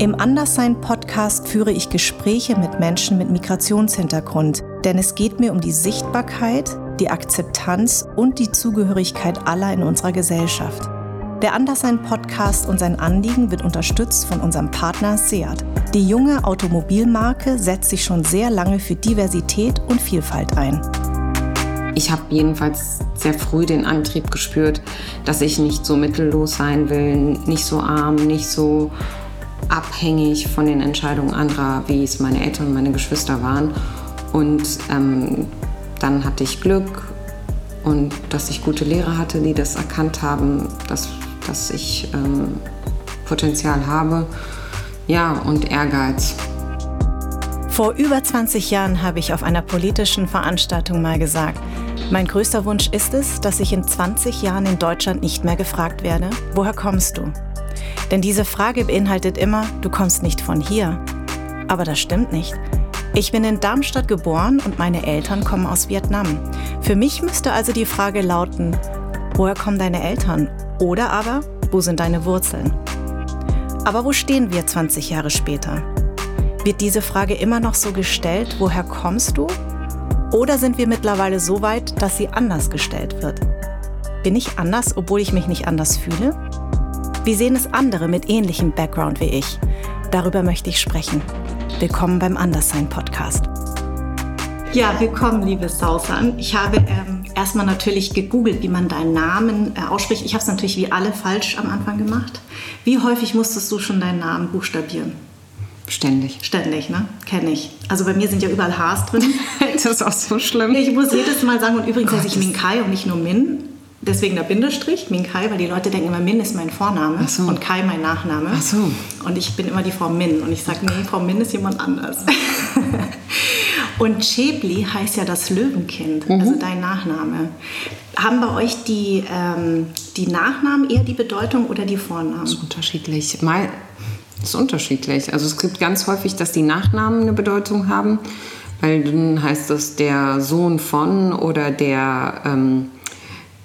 Im Anderssein-Podcast führe ich Gespräche mit Menschen mit Migrationshintergrund, denn es geht mir um die Sichtbarkeit, die Akzeptanz und die Zugehörigkeit aller in unserer Gesellschaft. Der Anderssein-Podcast und sein Anliegen wird unterstützt von unserem Partner Seat. Die junge Automobilmarke setzt sich schon sehr lange für Diversität und Vielfalt ein. Ich habe jedenfalls sehr früh den Antrieb gespürt, dass ich nicht so mittellos sein will, nicht so arm, nicht so abhängig von den Entscheidungen anderer, wie es meine Eltern und meine Geschwister waren. Und ähm, dann hatte ich Glück und dass ich gute Lehrer hatte, die das erkannt haben, dass, dass ich ähm, Potenzial habe. Ja, und Ehrgeiz. Vor über 20 Jahren habe ich auf einer politischen Veranstaltung mal gesagt, mein größter Wunsch ist es, dass ich in 20 Jahren in Deutschland nicht mehr gefragt werde, woher kommst du? Denn diese Frage beinhaltet immer, du kommst nicht von hier. Aber das stimmt nicht. Ich bin in Darmstadt geboren und meine Eltern kommen aus Vietnam. Für mich müsste also die Frage lauten, woher kommen deine Eltern? Oder aber, wo sind deine Wurzeln? Aber wo stehen wir 20 Jahre später? Wird diese Frage immer noch so gestellt, woher kommst du? Oder sind wir mittlerweile so weit, dass sie anders gestellt wird? Bin ich anders, obwohl ich mich nicht anders fühle? Wie sehen es andere mit ähnlichem Background wie ich? Darüber möchte ich sprechen. Willkommen beim Anderssein Podcast. Ja, willkommen, liebe Sausan. Ich habe ähm, erstmal natürlich gegoogelt, wie man deinen Namen äh, ausspricht. Ich habe es natürlich wie alle falsch am Anfang gemacht. Wie häufig musstest du schon deinen Namen buchstabieren? Ständig. Ständig, ne? Kenne ich. Also bei mir sind ja überall Hs drin. das ist auch so schlimm. Ich muss jedes Mal sagen, und übrigens heiße ich Minkai und nicht nur Min. Deswegen der Bindestrich, Min Kai, weil die Leute denken immer, Min ist mein Vorname so. und Kai mein Nachname. Ach so. Und ich bin immer die Frau Min. Und ich sage, nee, Frau Min ist jemand anders. und Chebli heißt ja das Löwenkind, mhm. also dein Nachname. Haben bei euch die, ähm, die Nachnamen eher die Bedeutung oder die Vornamen? Das ist unterschiedlich. Mal, ist unterschiedlich. Also es gibt ganz häufig, dass die Nachnamen eine Bedeutung haben, weil dann heißt das der Sohn von oder der... Ähm,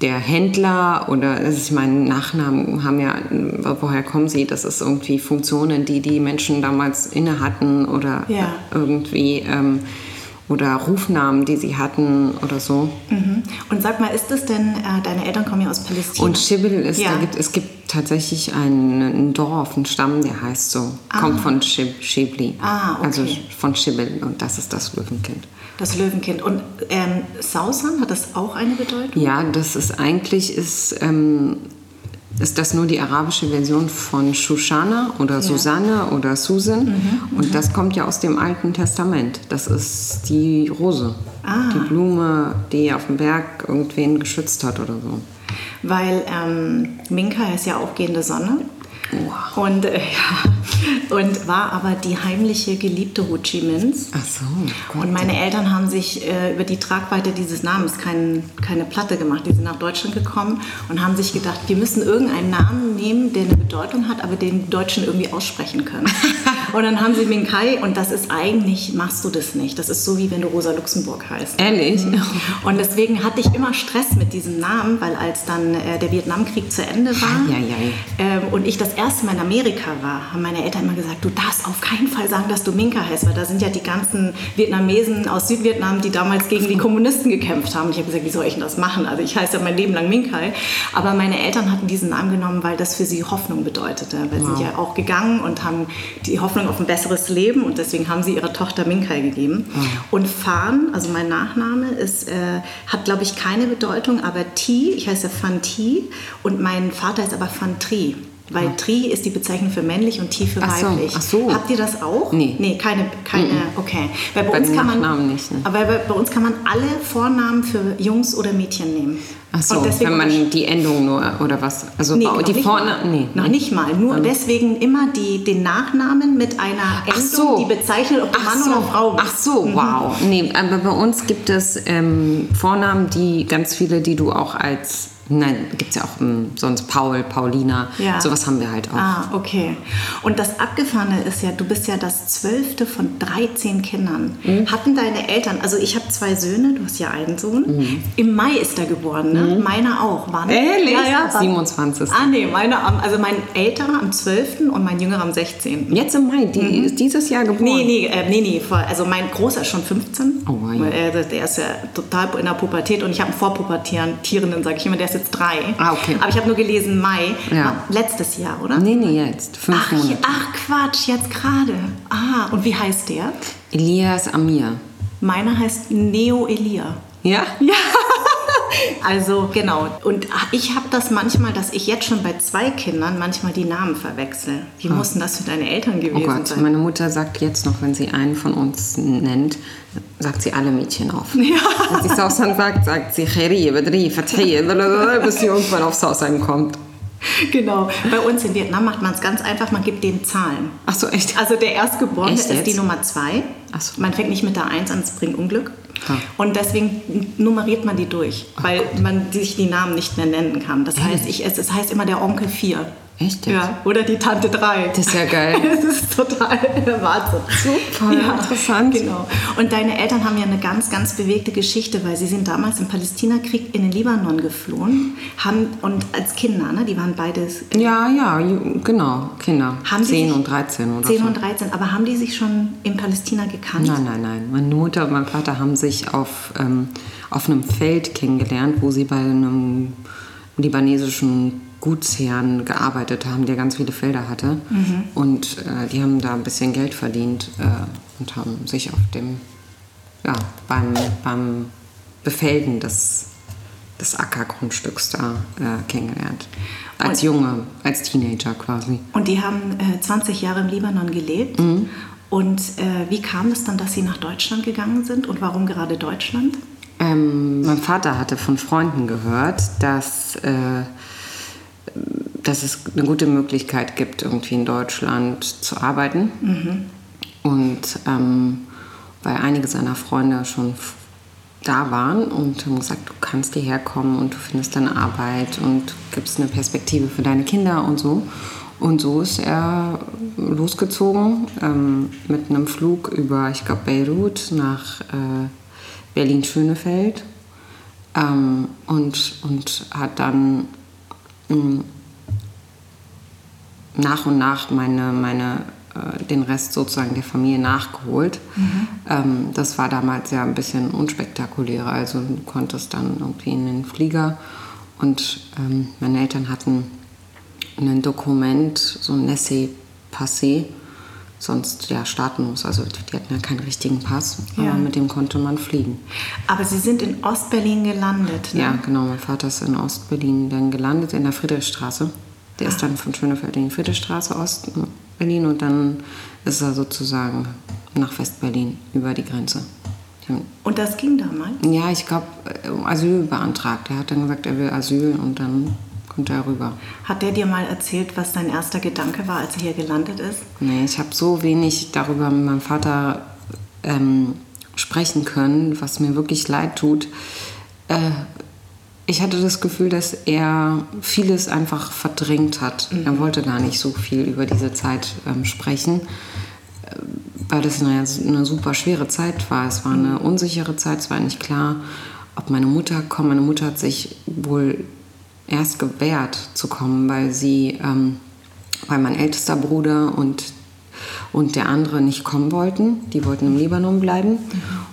der Händler oder also ich meine, Nachnamen haben ja, woher kommen sie? Das ist irgendwie Funktionen, die die Menschen damals inne hatten oder ja. irgendwie ähm, oder Rufnamen, die sie hatten oder so. Mhm. Und sag mal, ist das denn, äh, deine Eltern kommen ja aus Palästina? Und Schibbel ist, ja. da gibt, es gibt tatsächlich ein, ein Dorf, einen Stamm, der heißt so, ah. kommt von Schib, Schibli, ah, okay. also von Schibbel und das ist das Löwenkind. Das Löwenkind. Und ähm, Sausan, hat das auch eine Bedeutung? Ja, das ist eigentlich, ist, ähm, ist das nur die arabische Version von Shoshana oder ja. Susanne oder Susan. Mhm, und mhm. das kommt ja aus dem Alten Testament. Das ist die Rose, ah. die Blume, die auf dem Berg irgendwen geschützt hat oder so. Weil ähm, Minka ist ja auch gehende Sonne. Wow. Und, äh, ja, und war aber die heimliche Geliebte Ho Chi Minhs. Ach so. Gott. Und meine Eltern haben sich äh, über die Tragweite dieses Namens kein, keine Platte gemacht. Die sind nach Deutschland gekommen und haben sich gedacht, wir müssen irgendeinen Namen nehmen, der eine Bedeutung hat, aber den Deutschen irgendwie aussprechen können. und dann haben sie Minkai und das ist eigentlich, machst du das nicht. Das ist so, wie wenn du Rosa Luxemburg heißt. Ehrlich? Mhm. Und deswegen hatte ich immer Stress mit diesem Namen, weil als dann äh, der Vietnamkrieg zu Ende war ja, ja, ja. Ähm, und ich das erste Mal in Amerika war, haben meine Eltern immer gesagt, du darfst auf keinen Fall sagen, dass du Minka heißt, weil da sind ja die ganzen Vietnamesen aus Südvietnam, die damals gegen die Kommunisten gekämpft haben. Und ich habe gesagt, wie soll ich denn das machen? Also ich heiße ja mein Leben lang Minkai. Aber meine Eltern hatten diesen Namen genommen, weil das für sie Hoffnung bedeutete. Weil wow. sie sind ja auch gegangen und haben die Hoffnung auf ein besseres Leben und deswegen haben sie ihrer Tochter Minkai gegeben. Wow. Und Fan, also mein Nachname, ist, äh, hat glaube ich keine Bedeutung, aber T, ich heiße Fan T und mein Vater ist aber Fan Tri. Weil Tri ist die Bezeichnung für männlich und Ti für ach so, weiblich. Ach so. Habt ihr das auch? Nee. Nee, keine, keine, mm okay. Weil bei, bei uns kann man, nicht. Ne? Aber bei, bei, uns kann man alle Vornamen für Jungs oder Mädchen nehmen. Ach so, wenn man die Endung nur, oder was? Also nee, die Vornamen, nee. Noch nicht mal, nur um. deswegen immer die, den Nachnamen mit einer Endung, so. die bezeichnet, ob du Mann so. oder Frau bist. Ach so, mhm. wow. Nee, aber bei uns gibt es ähm, Vornamen, die ganz viele, die du auch als Nein, gibt es ja auch um, sonst Paul, Paulina. Ja. Sowas haben wir halt auch. Ah, okay. Und das Abgefahrene ist ja, du bist ja das zwölfte von 13 Kindern. Mhm. Hatten deine Eltern, also ich habe zwei Söhne, du hast ja einen Sohn. Im Mai ist er geboren, ne? Meiner auch. Wann? Mhm. Ehrlich? Ja, ja. wann? 27. Ah, nee, meine am, also mein älterer am 12. und mein jüngerer am 16. Jetzt im Mai, die ist dieses Jahr geboren. Nee, nee, äh, nee, nee, vor, also mein Großer ist schon 15. Oh, wow. Weil er, der ist ja total in der Pubertät und ich habe einen Vorpubertierenden, sage ich immer, der ist jetzt drei. Ah, okay. Aber ich habe nur gelesen Mai, Ja. letztes Jahr, oder? Nee, nee, jetzt. Fünf Ach, Monate. ach Quatsch, jetzt gerade. Ah, und wie heißt der? Elias Amir. Meiner heißt Neo Elia. Ja? Ja. Also genau. Und ich habe das manchmal, dass ich jetzt schon bei zwei Kindern manchmal die Namen verwechsel. Wie mussten das für deine Eltern Oh gewesen Gott, sein? meine Mutter sagt jetzt noch, wenn sie einen von uns nennt, sagt sie alle Mädchen auf. Ja. Wenn sie Sausan sagt, sagt sie Kheri, Badri, bis sie irgendwann auf Sausan kommt. Genau. Bei uns in Vietnam macht man es ganz einfach, man gibt denen Zahlen. Ach so, echt? Also der Erstgeborene Echt ist die? Nummer zwei. Ach so. Man fängt nicht mit der Eins an, das bringt Unglück. Ha. Und deswegen nummeriert man die durch, weil man sich die Namen nicht mehr nennen kann. Das heißt, ich, es, es heißt immer der Onkel 4. Echt jetzt? Ja, oder die Tante 3. Das ist ja geil. Das ist total Wahnsinn. Super, interessant. Genau. Und deine Eltern haben ja eine ganz, ganz bewegte Geschichte, weil sie sind damals im Palästinakrieg in den Libanon geflohen. Haben, und als Kinder, ne, die waren beides Ja, ja, genau, Kinder. Haben Sie 10 sich- und 13 oder 10 so. und 13. Aber haben die sich schon in Palästina gekannt? Nein, nein, nein. Meine Mutter und mein Vater haben sich auf, ähm, auf einem Feld kennengelernt, wo sie bei einem libanesischen Gutsherrn gearbeitet haben, der ganz viele Felder hatte. Und äh, die haben da ein bisschen Geld verdient äh, und haben sich auf dem, ja, beim, beim Befelden des, des Ackergrundstücks da äh, kennengelernt. Als Und- Junge, als Teenager quasi. Und die haben äh, 20 Jahre im Libanon gelebt. Mhm. Und äh, wie kam es dann, dass sie nach Deutschland gegangen sind? Und warum gerade Deutschland? Ähm, mein Vater hatte von Freunden gehört, dass, äh, dass es eine gute Möglichkeit gibt, irgendwie in Deutschland zu arbeiten. Und ähm, weil einige seiner Freunde schon da waren und haben gesagt, du kannst hierher kommen und du findest deine Arbeit und gibst eine Perspektive für deine Kinder und so. Und so ist er losgezogen ähm, mit einem Flug über, ich glaube, Beirut nach äh, Berlin-Schönefeld ähm, und, und hat dann mh, nach und nach meine, meine, äh, den Rest sozusagen der Familie nachgeholt. Ähm, das war damals ja ein bisschen unspektakulärer. Also du konntest dann irgendwie in den Flieger und ähm, meine Eltern hatten ein Dokument, so ein Laissez-Passer, sonst ja starten muss. Also die hatten ja keinen richtigen Pass, Ja. aber mit dem konnte man fliegen. Aber sie sind in Ostberlin gelandet. Ne? Ja, genau. Mein Vater ist in Ostberlin dann gelandet, in der Friedrichstraße. Der ist dann von Schönefeld in die Friedrichstraße, Ostberlin, und dann ist er sozusagen nach Westberlin über die Grenze. Und das ging damals? Ja, ich glaube, Asyl beantragt. Er hat dann gesagt, er will Asyl und dann kommt er rüber. Hat der dir mal erzählt, was dein erster Gedanke war, als er hier gelandet ist? Nee, ich habe so wenig darüber mit meinem Vater ähm, sprechen können, was mir wirklich leid tut. Äh, ich hatte das Gefühl, dass er vieles einfach verdrängt hat. Er wollte gar nicht so viel über diese Zeit ähm, sprechen, äh, weil das eine, eine super schwere Zeit war. Es war eine unsichere Zeit, es war nicht klar, ob meine Mutter kommt. Meine Mutter hat sich wohl erst gewehrt zu kommen, weil sie, ähm, weil mein ältester Bruder und, und der andere nicht kommen wollten. Die wollten im Libanon bleiben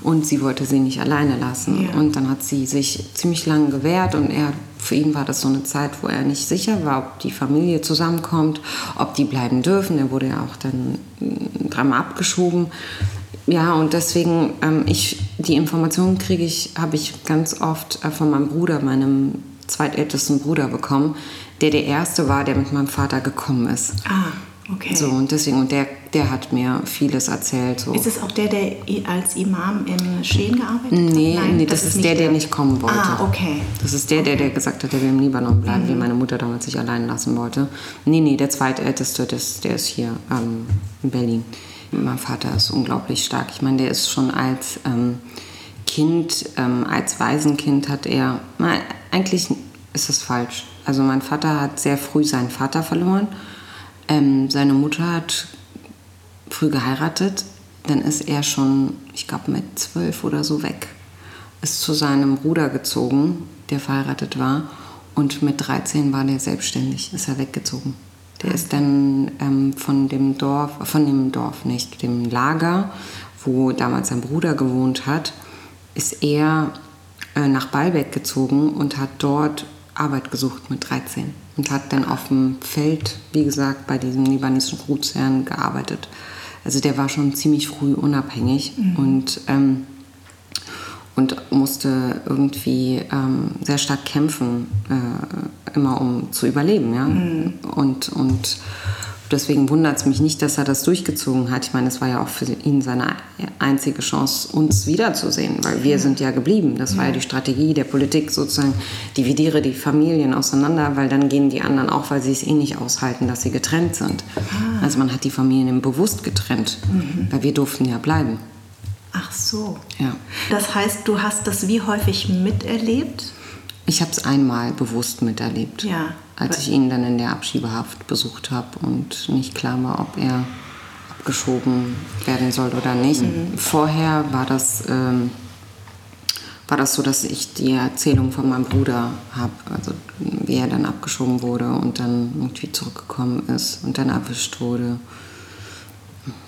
und sie wollte sie nicht alleine lassen. Ja. Und dann hat sie sich ziemlich lange gewehrt und er, für ihn war das so eine Zeit, wo er nicht sicher war, ob die Familie zusammenkommt, ob die bleiben dürfen. Er wurde ja auch dann mm, dreimal abgeschoben. Ja, und deswegen, ähm, ich, die Informationen kriege ich, habe ich ganz oft äh, von meinem Bruder, meinem zweitältesten Bruder bekommen, der der Erste war, der mit meinem Vater gekommen ist. Ah, okay. So, und deswegen, und der, der hat mir vieles erzählt. So. Ist es auch der, der als Imam in Scheen gearbeitet hat? Nee, Nein, nee, das, ist der, der nicht kommen wollte. Ah, okay. Das ist der, der, der gesagt hat, der will im Libanon bleiben, den meine Mutter damals nicht allein lassen wollte. Nee, nee, der zweitälteste, das, der ist hier ähm, in Berlin. Mein Vater ist unglaublich stark. Ich meine, der ist schon als ähm, Kind, ähm, als Waisenkind hat er, na, eigentlich ist es falsch. Also mein Vater hat sehr früh seinen Vater verloren. Ähm, seine Mutter hat früh geheiratet. Dann ist er schon, ich glaube, mit zwölf oder so weg. Ist zu seinem Bruder gezogen, der verheiratet war. Und mit 13 war der selbstständig, ist er weggezogen. Der ist dann ähm, von dem Dorf, von dem Dorf nicht, dem Lager, wo damals sein Bruder gewohnt hat, ist er äh, nach Baalbek gezogen und hat dort Arbeit gesucht mit 13 und hat dann auf dem Feld, wie gesagt, bei diesem libanesischen Gutsherrn gearbeitet. Also der war schon ziemlich früh unabhängig mhm. und, ähm, und musste irgendwie ähm, sehr stark kämpfen, äh, immer um zu überleben. Ja? Mhm. Und, und deswegen wundert es mich nicht, dass er das durchgezogen hat. Ich meine, es war ja auch für ihn seine einzige Chance, uns wiederzusehen, weil wir sind ja geblieben. Das war ja die Strategie der Politik sozusagen, dividiere die Familien auseinander, weil dann gehen die anderen auch, weil sie es eh nicht aushalten, dass sie getrennt sind. Ah. Also man hat die Familien bewusst getrennt, mhm. weil wir durften ja bleiben. Ach so. Ja. Das heißt, du hast das wie häufig miterlebt? Ich habe es einmal bewusst miterlebt. Ja als ich ihn dann in der Abschiebehaft besucht habe und nicht klar war, ob er abgeschoben werden soll oder nicht. Mhm. Vorher war das, ähm, war das so, dass ich die Erzählung von meinem Bruder habe, also wie er dann abgeschoben wurde und dann irgendwie zurückgekommen ist und dann erwischt wurde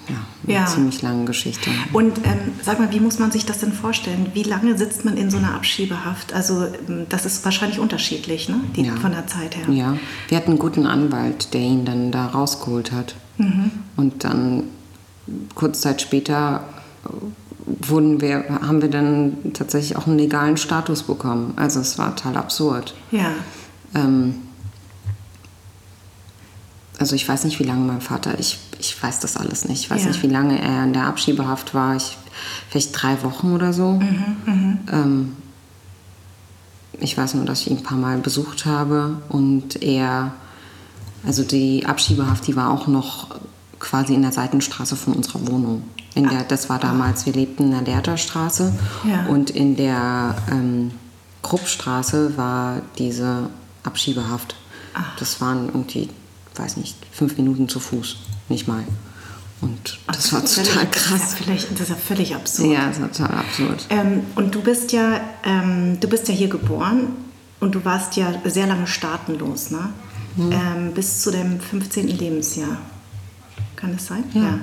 ja, ja. ziemlich lange Geschichte. Und ähm, sag mal, wie muss man sich das denn vorstellen? Wie lange sitzt man in so einer Abschiebehaft? Also ähm, das ist wahrscheinlich unterschiedlich, ne? Die, ja. von der Zeit her. Ja, wir hatten einen guten Anwalt, der ihn dann da rausgeholt hat. Mhm. Und dann kurz Zeit später äh, wurden wir, haben wir dann tatsächlich auch einen legalen Status bekommen. Also es war total absurd. Ja. Ähm, also ich weiß nicht, wie lange mein Vater, ich, ich weiß das alles nicht. Ich weiß ja. nicht, wie lange er in der Abschiebehaft war. Ich, vielleicht drei Wochen oder so. Mhm, mhm, ähm, ich weiß nur, dass ich ihn ein paar Mal besucht habe und er, also die Abschiebehaft, die war auch noch quasi in der Seitenstraße von unserer Wohnung. In der, das war damals, wir lebten in der Lehrterstraße ja. und in der ähm, Kruppstraße war diese Abschiebehaft. Ach. Das waren irgendwie weiß nicht, fünf Minuten zu Fuß, nicht mal. Und das war total krass. Das ist, ja völlig, das ist ja völlig absurd. Ja, das ist total absurd. Ähm, und du bist ja, ähm, du bist ja hier geboren und du warst ja sehr lange staatenlos, ne? Mhm. Ähm, bis zu deinem 15. Lebensjahr. Kann das sein? Ja. ja.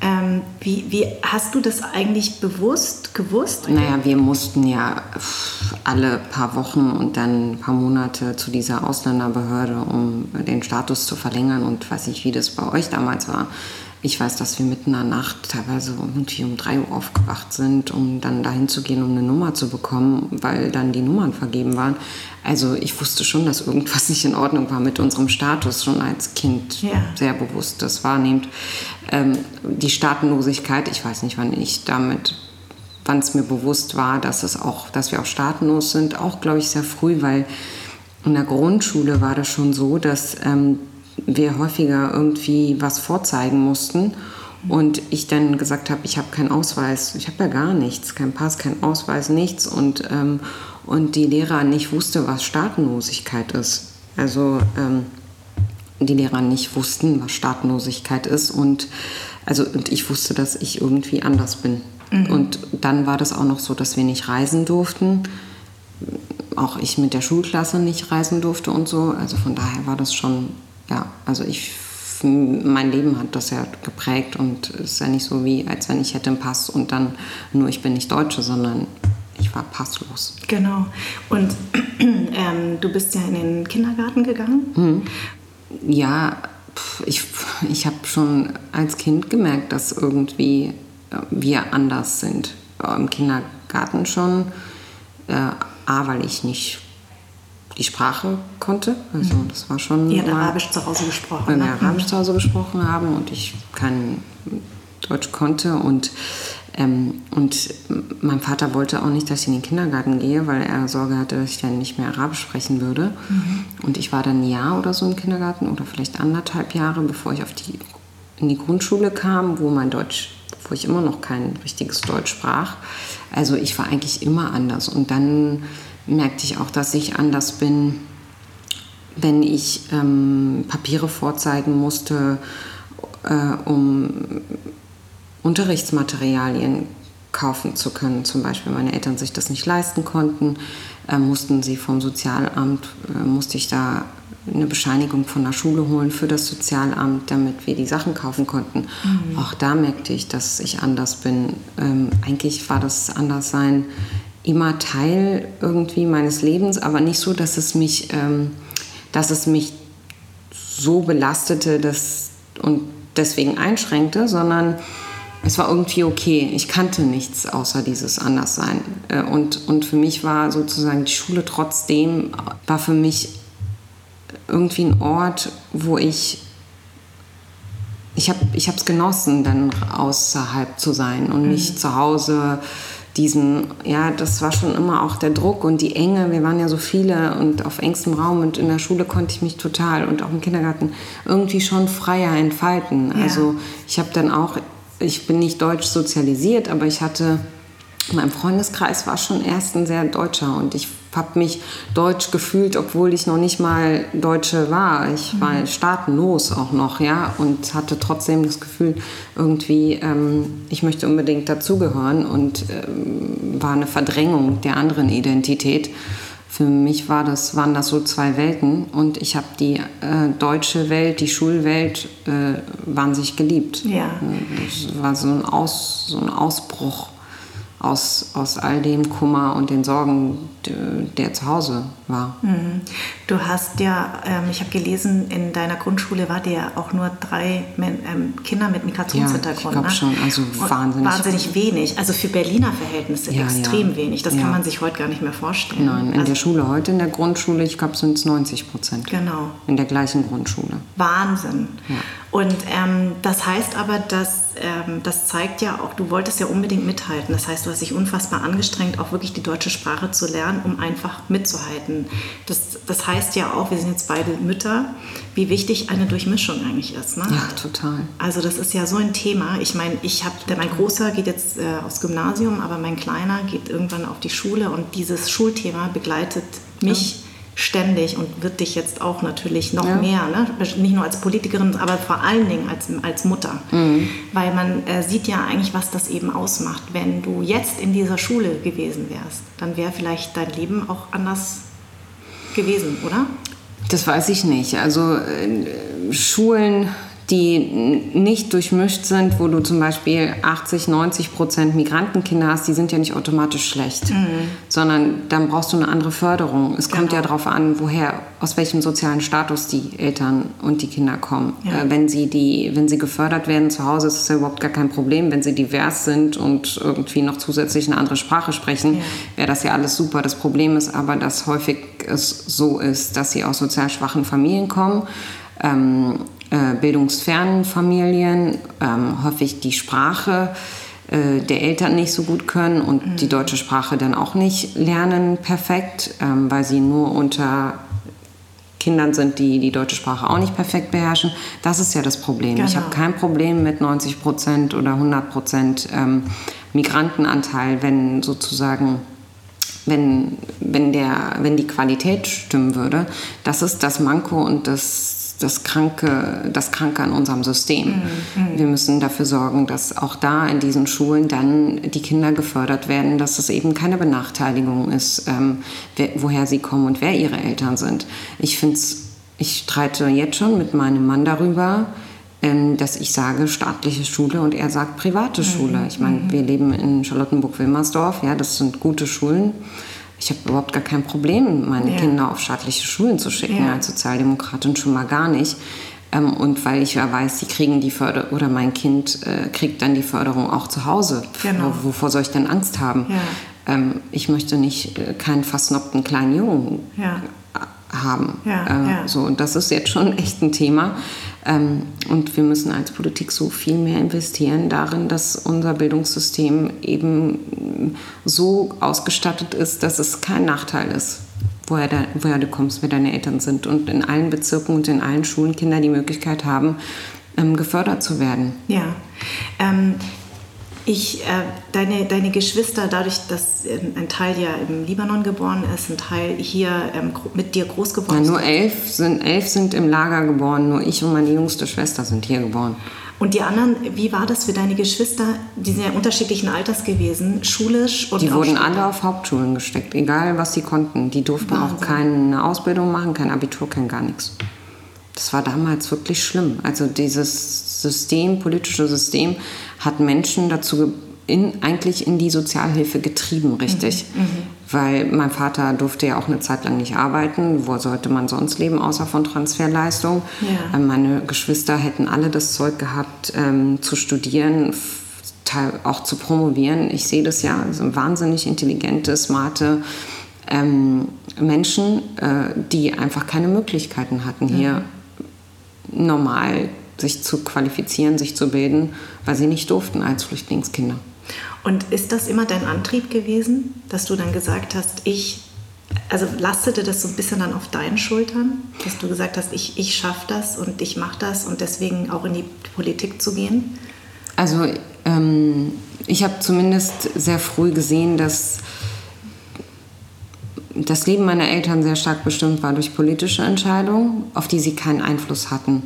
Ähm, wie, wie hast du das eigentlich bewusst gewusst? Naja, wir mussten ja alle paar Wochen und dann ein paar Monate zu dieser Ausländerbehörde, um den Status zu verlängern und weiß nicht, wie das bei euch damals war. Ich weiß, dass wir mitten in der Nacht teilweise irgendwie um 3 Uhr aufgewacht sind, um dann dahin zu gehen, um eine Nummer zu bekommen, weil dann die Nummern vergeben waren. Also ich wusste schon, dass irgendwas nicht in Ordnung war mit unserem Status, schon als Kind ja. sehr bewusst das wahrnehmt. Ähm, die Staatenlosigkeit, ich weiß nicht, wann ich damit wann es mir bewusst war, dass es auch, dass wir auch staatenlos sind, auch glaube ich sehr früh, weil in der Grundschule war das schon so, dass ähm, wir häufiger irgendwie was vorzeigen mussten und ich dann gesagt habe, ich habe keinen Ausweis, ich habe ja gar nichts, kein Pass, kein Ausweis, nichts und, ähm, und die Lehrer nicht wusste, was Staatenlosigkeit ist. Also ähm, die Lehrer nicht wussten, was Staatenlosigkeit ist und also und ich wusste, dass ich irgendwie anders bin. Mhm. Und dann war das auch noch so, dass wir nicht reisen durften. Auch ich mit der Schulklasse nicht reisen durfte und so. Also von daher war das schon ja, also ich, mein Leben hat das ja geprägt und es ist ja nicht so wie, als wenn ich hätte einen Pass und dann nur ich bin nicht Deutsche, sondern ich war passlos. Genau. Und ähm, du bist ja in den Kindergarten gegangen? Mhm. Ja, ich, ich habe schon als Kind gemerkt, dass irgendwie äh, wir anders sind. Im Kindergarten schon. Äh, A, weil ich nicht die Sprache konnte. Also das war schon. Die hat Arabisch zu Hause gesprochen. Weil wir ne? Arabisch zu Hause gesprochen haben und ich kein Deutsch konnte und ähm, und mein Vater wollte auch nicht, dass ich in den Kindergarten gehe, weil er Sorge hatte, dass ich dann nicht mehr Arabisch sprechen würde. Mhm. Und ich war dann ein Jahr oder so im Kindergarten oder vielleicht anderthalb Jahre, bevor ich auf die, in die Grundschule kam, wo mein Deutsch, wo ich immer noch kein richtiges Deutsch sprach. Also ich war eigentlich immer anders. Und dann merkte ich auch, dass ich anders bin wenn ich ähm, Papiere vorzeigen musste, äh, um Unterrichtsmaterialien kaufen zu können. Zum Beispiel meine Eltern sich das nicht leisten konnten, äh, mussten sie vom Sozialamt, äh, musste ich da eine Bescheinigung von der Schule holen für das Sozialamt, damit wir die Sachen kaufen konnten. Mhm. Auch da merkte ich, dass ich anders bin. Ähm, eigentlich war das Anderssein immer Teil irgendwie meines Lebens, aber nicht so, dass es mich, ähm, dass es mich so belastete dass, und deswegen einschränkte, sondern es war irgendwie okay. Ich kannte nichts außer dieses Anderssein. Äh, und, und für mich war sozusagen die Schule trotzdem, war für mich irgendwie ein Ort, wo ich ich habe es genossen, dann außerhalb zu sein und nicht mhm. zu Hause diesen, ja, das war schon immer auch der Druck und die Enge. Wir waren ja so viele und auf engstem Raum und in der Schule konnte ich mich total und auch im Kindergarten irgendwie schon freier entfalten. Ja. Also ich habe dann auch, ich bin nicht deutsch sozialisiert, aber ich hatte, mein Freundeskreis war schon erst ein sehr deutscher und ich habe mich deutsch gefühlt, obwohl ich noch nicht mal Deutsche war. Ich war mhm. staatenlos auch noch, ja, und hatte trotzdem das Gefühl, irgendwie, ähm, ich möchte unbedingt dazugehören und ähm, war eine Verdrängung der anderen Identität. Für mich war das, waren das so zwei Welten und ich habe die äh, deutsche Welt, die Schulwelt äh, wahnsinnig geliebt. Ja. Es war so ein, Aus, so ein Ausbruch aus, aus all dem Kummer und den Sorgen, der zu Hause war. Mhm. Du hast ja, ähm, ich habe gelesen, in deiner Grundschule war dir auch nur drei ähm, Kinder mit Migrationshintergrund. Ja, ich glaube ne? schon, also wahnsinnig. wahnsinnig wenig. Also für Berliner Verhältnisse ja, extrem ja. wenig. Das ja. kann man sich heute gar nicht mehr vorstellen. Nein, in also, der Schule heute, in der Grundschule, ich glaube, sind es 90 Prozent. Genau. In der gleichen Grundschule. Wahnsinn. Und ähm, das heißt aber, dass ähm, das zeigt ja auch, du wolltest ja unbedingt mithalten. Das heißt, du hast dich unfassbar angestrengt, auch wirklich die deutsche Sprache zu lernen, um einfach mitzuhalten. Das, das heißt ja auch, wir sind jetzt beide Mütter, wie wichtig eine Durchmischung eigentlich ist. Ne? Ja, total. Also das ist ja so ein Thema. Ich meine, ich habe, mein Großer geht jetzt äh, aufs Gymnasium, aber mein Kleiner geht irgendwann auf die Schule und dieses Schulthema begleitet mich. Ja ständig und wird dich jetzt auch natürlich noch ja. mehr, ne? nicht nur als Politikerin, aber vor allen Dingen als, als Mutter. Mhm. Weil man äh, sieht ja eigentlich, was das eben ausmacht. Wenn du jetzt in dieser Schule gewesen wärst, dann wäre vielleicht dein Leben auch anders gewesen, oder? Das weiß ich nicht. Also äh, Schulen die nicht durchmischt sind, wo du zum Beispiel 80, 90 Prozent Migrantenkinder hast, die sind ja nicht automatisch schlecht, mhm. sondern dann brauchst du eine andere Förderung. Es genau. kommt ja darauf an, woher, aus welchem sozialen Status die Eltern und die Kinder kommen. Ja. Äh, wenn, sie die, wenn sie gefördert werden zu Hause, ist es ja überhaupt gar kein Problem. Wenn sie divers sind und irgendwie noch zusätzlich eine andere Sprache sprechen, ja. wäre das ja alles super. Das Problem ist aber, dass häufig es so ist, dass sie aus sozial schwachen Familien kommen. Ähm, äh, bildungsfernen Familien ähm, häufig die Sprache äh, der Eltern nicht so gut können und mhm. die deutsche Sprache dann auch nicht lernen perfekt, ähm, weil sie nur unter Kindern sind, die die deutsche Sprache auch nicht perfekt beherrschen. Das ist ja das Problem. Genau. Ich habe kein Problem mit 90 Prozent oder 100 Prozent ähm, Migrantenanteil, wenn sozusagen wenn, wenn, der, wenn die Qualität stimmen würde. Das ist das Manko und das das Kranke, das Kranke an unserem System. Mhm. mhm. Wir müssen dafür sorgen, dass auch da in diesen Schulen dann die Kinder gefördert werden, dass es eben keine Benachteiligung ist, ähm, wer, woher sie kommen und wer ihre Eltern sind. Ich finde ich streite jetzt schon mit meinem Mann darüber, ähm, dass ich sage staatliche Schule und er sagt private mhm. Schule. Ich meine, mhm. wir leben in Charlottenburg-Wilmersdorf, ja, das sind gute Schulen ich habe überhaupt gar kein Problem, meine ja. Kinder auf staatliche Schulen zu schicken, ja. als Sozialdemokratin schon mal gar nicht. Ähm, und weil ich ja weiß, sie kriegen die Förderung, oder mein Kind äh, kriegt dann die Förderung auch zu Hause. Genau. Wovor soll ich denn Angst haben? Ja. Ähm, ich möchte nicht äh, keinen versnobten kleinen Jungen ja. haben. Äh, so, und das ist jetzt schon echt ein Thema. Ähm, und wir müssen als Politik so viel mehr investieren darin, dass unser Bildungssystem eben so ausgestattet ist, dass es kein Nachteil ist, woher, da, woher du kommst, wer deine Eltern sind. Und in allen Bezirken und in allen Schulen Kinder die Möglichkeit haben, ähm, gefördert zu werden. Ja. Ähm Ich, äh, deine, deine Geschwister, dadurch, dass ein Teil ja im Libanon geboren ist, ein Teil hier ähm, mit dir groß geworden ist. Ja, nur elf sind, elf sind im Lager geboren, nur ich und meine jüngste Schwester sind hier geboren. Und die anderen, wie war das für deine Geschwister? Die sind ja unterschiedlichen Alters gewesen, schulisch und Die wurden alle auf Hauptschulen gesteckt, egal was sie konnten. Die durften Wahnsinn. auch keine Ausbildung machen, kein Abitur, kein gar nichts. Das war damals wirklich schlimm. Also dieses System, politische System, hat Menschen dazu in, eigentlich in die Sozialhilfe getrieben, richtig. Mhm, mhm. Weil mein Vater durfte ja auch eine Zeit lang nicht arbeiten. Wo sollte man sonst leben, außer von Transferleistung? Ja. Ähm, meine Geschwister hätten alle das Zeug gehabt, ähm, zu studieren, auch zu promovieren. Ich sehe das ja, so wahnsinnig intelligente, smarte ähm, Menschen, äh, die einfach keine Möglichkeiten hatten, hier mhm. Normal sich zu qualifizieren, sich zu bilden, weil sie nicht durften als Flüchtlingskinder. Und ist das immer dein Antrieb gewesen, dass du dann gesagt hast, ich, also lastete das so ein bisschen dann auf deinen Schultern, dass du gesagt hast, ich, ich schaffe das und ich mache das und deswegen auch in die Politik zu gehen? Also ähm, ich habe zumindest sehr früh gesehen, dass das Leben meiner Eltern sehr stark bestimmt war durch politische Entscheidungen, auf die sie keinen Einfluss hatten.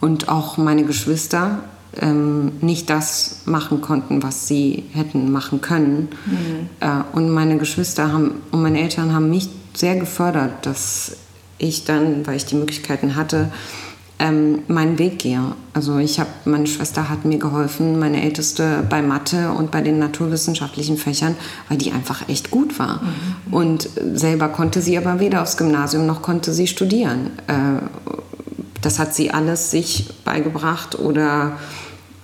Und auch meine Geschwister ähm, nicht das machen konnten, was sie hätten machen können. Mhm. Äh, und meine Geschwister haben und meine Eltern haben mich sehr gefördert, dass ich dann, weil ich die Möglichkeiten hatte, ähm, meinen Weg gehe. Also ich habe, meine Schwester hat mir geholfen, meine Älteste bei Mathe und bei den naturwissenschaftlichen Fächern, weil die einfach echt gut war. Mhm. Und selber konnte sie aber weder aufs Gymnasium noch konnte sie studieren. Äh, das hat sie alles sich beigebracht oder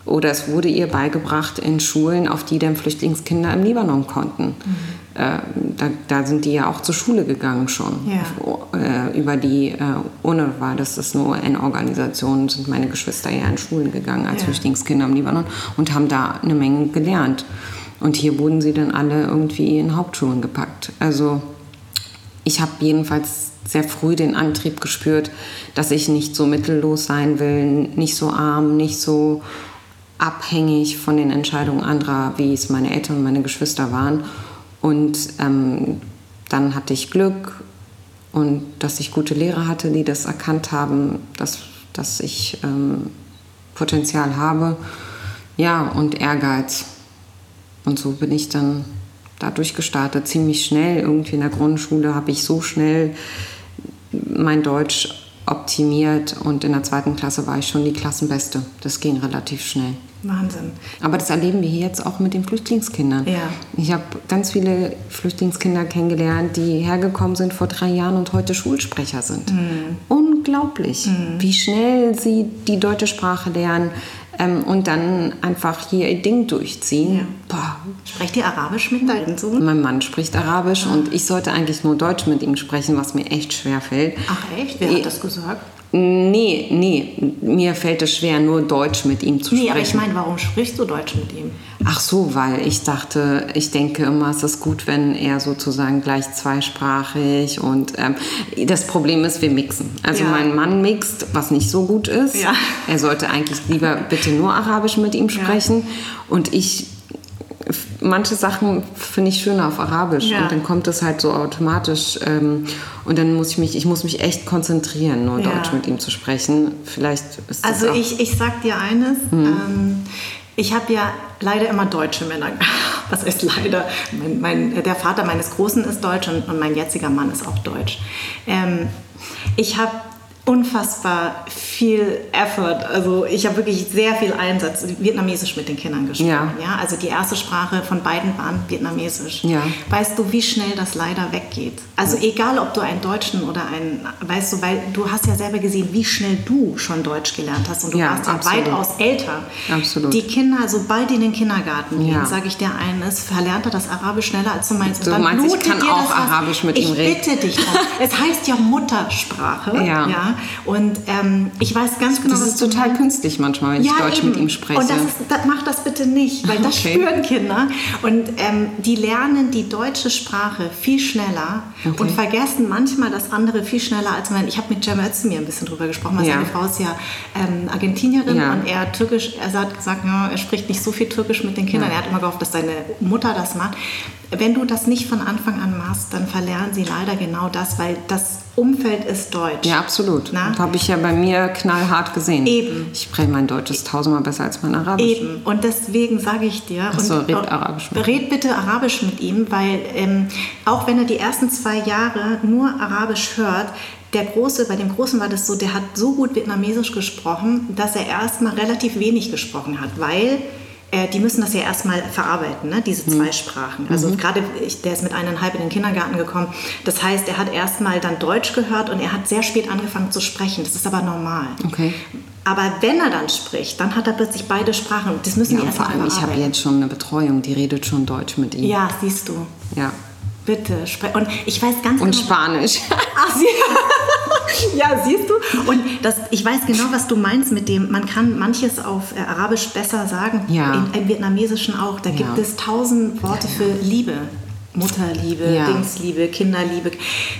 oder es wurde ihr beigebracht in Schulen, auf die dann Flüchtlingskinder im Libanon konnten. Mhm. Äh, da, da, sind die ja auch zur Schule gegangen schon. Ja. Äh, über die äh, UNRWA, das ist eine UN-Organisation, sind meine Geschwister ja in Schulen gegangen als ja. Flüchtlingskinder im Libanon und haben da eine Menge gelernt. Und hier wurden sie dann alle irgendwie in Hauptschulen gepackt. Also ich habe jedenfalls sehr früh den Antrieb gespürt, dass ich nicht so mittellos sein will, nicht so arm, nicht so abhängig von den Entscheidungen anderer, wie es meine Eltern und meine Geschwister waren. Und ähm, dann hatte ich Glück und dass ich gute Lehrer hatte, die das erkannt haben, dass, dass ich ähm, Potenzial habe. Ja, und Ehrgeiz. Und so bin ich dann dadurch gestartet, ziemlich schnell. Irgendwie in der Grundschule habe ich so schnell mein Deutsch optimiert und in der zweiten Klasse war ich schon die Klassenbeste. Das ging relativ schnell. Wahnsinn. Aber das erleben wir hier jetzt auch mit den Flüchtlingskindern. Ja. Ich habe ganz viele Flüchtlingskinder kennengelernt, die hergekommen sind vor drei Jahren und heute Schulsprecher sind. Mhm. Unglaublich, mhm. wie schnell sie die deutsche Sprache lernen ähm, und dann einfach hier ihr Ding durchziehen. Ja. Sprecht ihr Arabisch mit deinem Sohn? Mein Mann spricht Arabisch ah. und ich sollte eigentlich nur Deutsch mit ihm sprechen, was mir echt schwer fällt. Ach echt? Wer hat das gesagt? Nee, nee, mir fällt es schwer, nur Deutsch mit ihm zu sprechen. Nee, aber ich meine, warum sprichst du Deutsch mit ihm? Ach so, weil ich dachte, ich denke immer, es ist gut, wenn er sozusagen gleich zweisprachig und ähm, das Problem ist, wir mixen. Also ja. mein Mann mixt, was nicht so gut ist. Ja. Er sollte eigentlich lieber bitte nur Arabisch mit ihm sprechen ja. und ich manche Sachen finde ich schöner auf Arabisch ja. und dann kommt es halt so automatisch ähm, und dann muss ich mich, ich muss mich echt konzentrieren, nur ja. Deutsch mit ihm zu sprechen. Vielleicht ist das Also ich, ich sag dir eines, hm. ähm, ich habe ja leider immer deutsche Männer. Was heißt leider? Mein, mein, der Vater meines Großen ist deutsch und, und mein jetziger Mann ist auch deutsch. Ähm, ich habe unfassbar viel Effort. Also ich habe wirklich sehr viel Einsatz Vietnamesisch mit den Kindern gesprochen. Ja. ja. Also die erste Sprache von beiden war Vietnamesisch. Ja. Weißt du, wie schnell das leider weggeht? Also egal, ob du einen Deutschen oder einen, weißt du, weil du hast ja selber gesehen, wie schnell du schon Deutsch gelernt hast und du ja, warst ja weitaus älter. Absolut. Die Kinder, sobald die in den Kindergarten gehen, sage ich dir eines, verlernt er das Arabisch schneller als du meinst. Du meinst, ich kann auch Arabisch mit ihm reden. Ich bitte dich. es heißt ja Muttersprache. ja. Und ähm, ich weiß ganz genau, das ist total künstlich manchmal, wenn ja, ich Deutsch eben. mit ihm spreche. Und das, ist, das, mach das bitte nicht, weil das okay. spüren Kinder. Und ähm, die lernen die deutsche Sprache viel schneller okay. und vergessen manchmal das andere viel schneller als man. Ich habe mit Cem Özdemir ein bisschen drüber gesprochen, weil ja. seine Frau ist ja ähm, Argentinierin ja. und er türkisch, er hat gesagt, er spricht nicht so viel türkisch mit den Kindern. Er hat immer gehofft, dass seine Mutter das macht. Wenn du das nicht von Anfang an machst, dann verlernen sie leider genau das, weil das Umfeld ist deutsch. Ja, absolut. Das habe ich ja bei mir knallhart gesehen. Eben. Ich spreche mein Deutsch ist tausendmal besser als mein Arabisch. Eben. Und deswegen sage ich dir. Achso, red Arabisch mit Red bitte Arabisch mit ihm, weil ähm, auch wenn er die ersten zwei Jahre nur Arabisch hört, der Große, bei dem Großen war das so, der hat so gut Vietnamesisch gesprochen, dass er erstmal relativ wenig gesprochen hat, weil die müssen das ja erstmal verarbeiten, ne? diese mhm. zwei Sprachen. Also mhm. gerade, der ist mit eineinhalb in den Kindergarten gekommen. Das heißt, er hat erstmal dann Deutsch gehört und er hat sehr spät angefangen zu sprechen. Das ist aber normal. Okay. Aber wenn er dann spricht, dann hat er plötzlich beide Sprachen. Das müssen ja, die erstmal Vor allem, ich habe jetzt schon eine Betreuung, die redet schon Deutsch mit ihm. Ja, siehst du. Ja. Bitte. Und ich weiß ganz Und genau. Spanisch. Ach, sie ja, siehst du? Und das, ich weiß genau, was du meinst mit dem, man kann manches auf äh, Arabisch besser sagen, ja. im, im Vietnamesischen auch. Da ja. gibt es tausend Worte ja, für Liebe. Mutterliebe, Dingsliebe, Kinderliebe.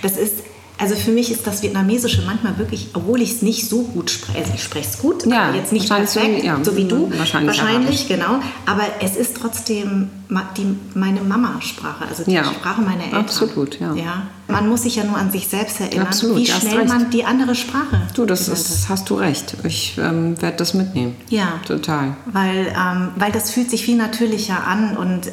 Das ist also für mich ist das Vietnamesische manchmal wirklich, obwohl ich es nicht so gut spreche, also ich spreche es gut, ja, aber jetzt nicht perfekt, so, ja, so wie du, wahrscheinlich, wahrscheinlich genau, aber es ist trotzdem die, meine Mama-Sprache, also die ja, Sprache meiner Eltern. Absolut, ja. ja. Man muss sich ja nur an sich selbst erinnern, absolut, wie schnell man die andere Sprache. Du, das ist, hast du recht. Ich ähm, werde das mitnehmen. Ja. Total. Weil, ähm, weil das fühlt sich viel natürlicher an und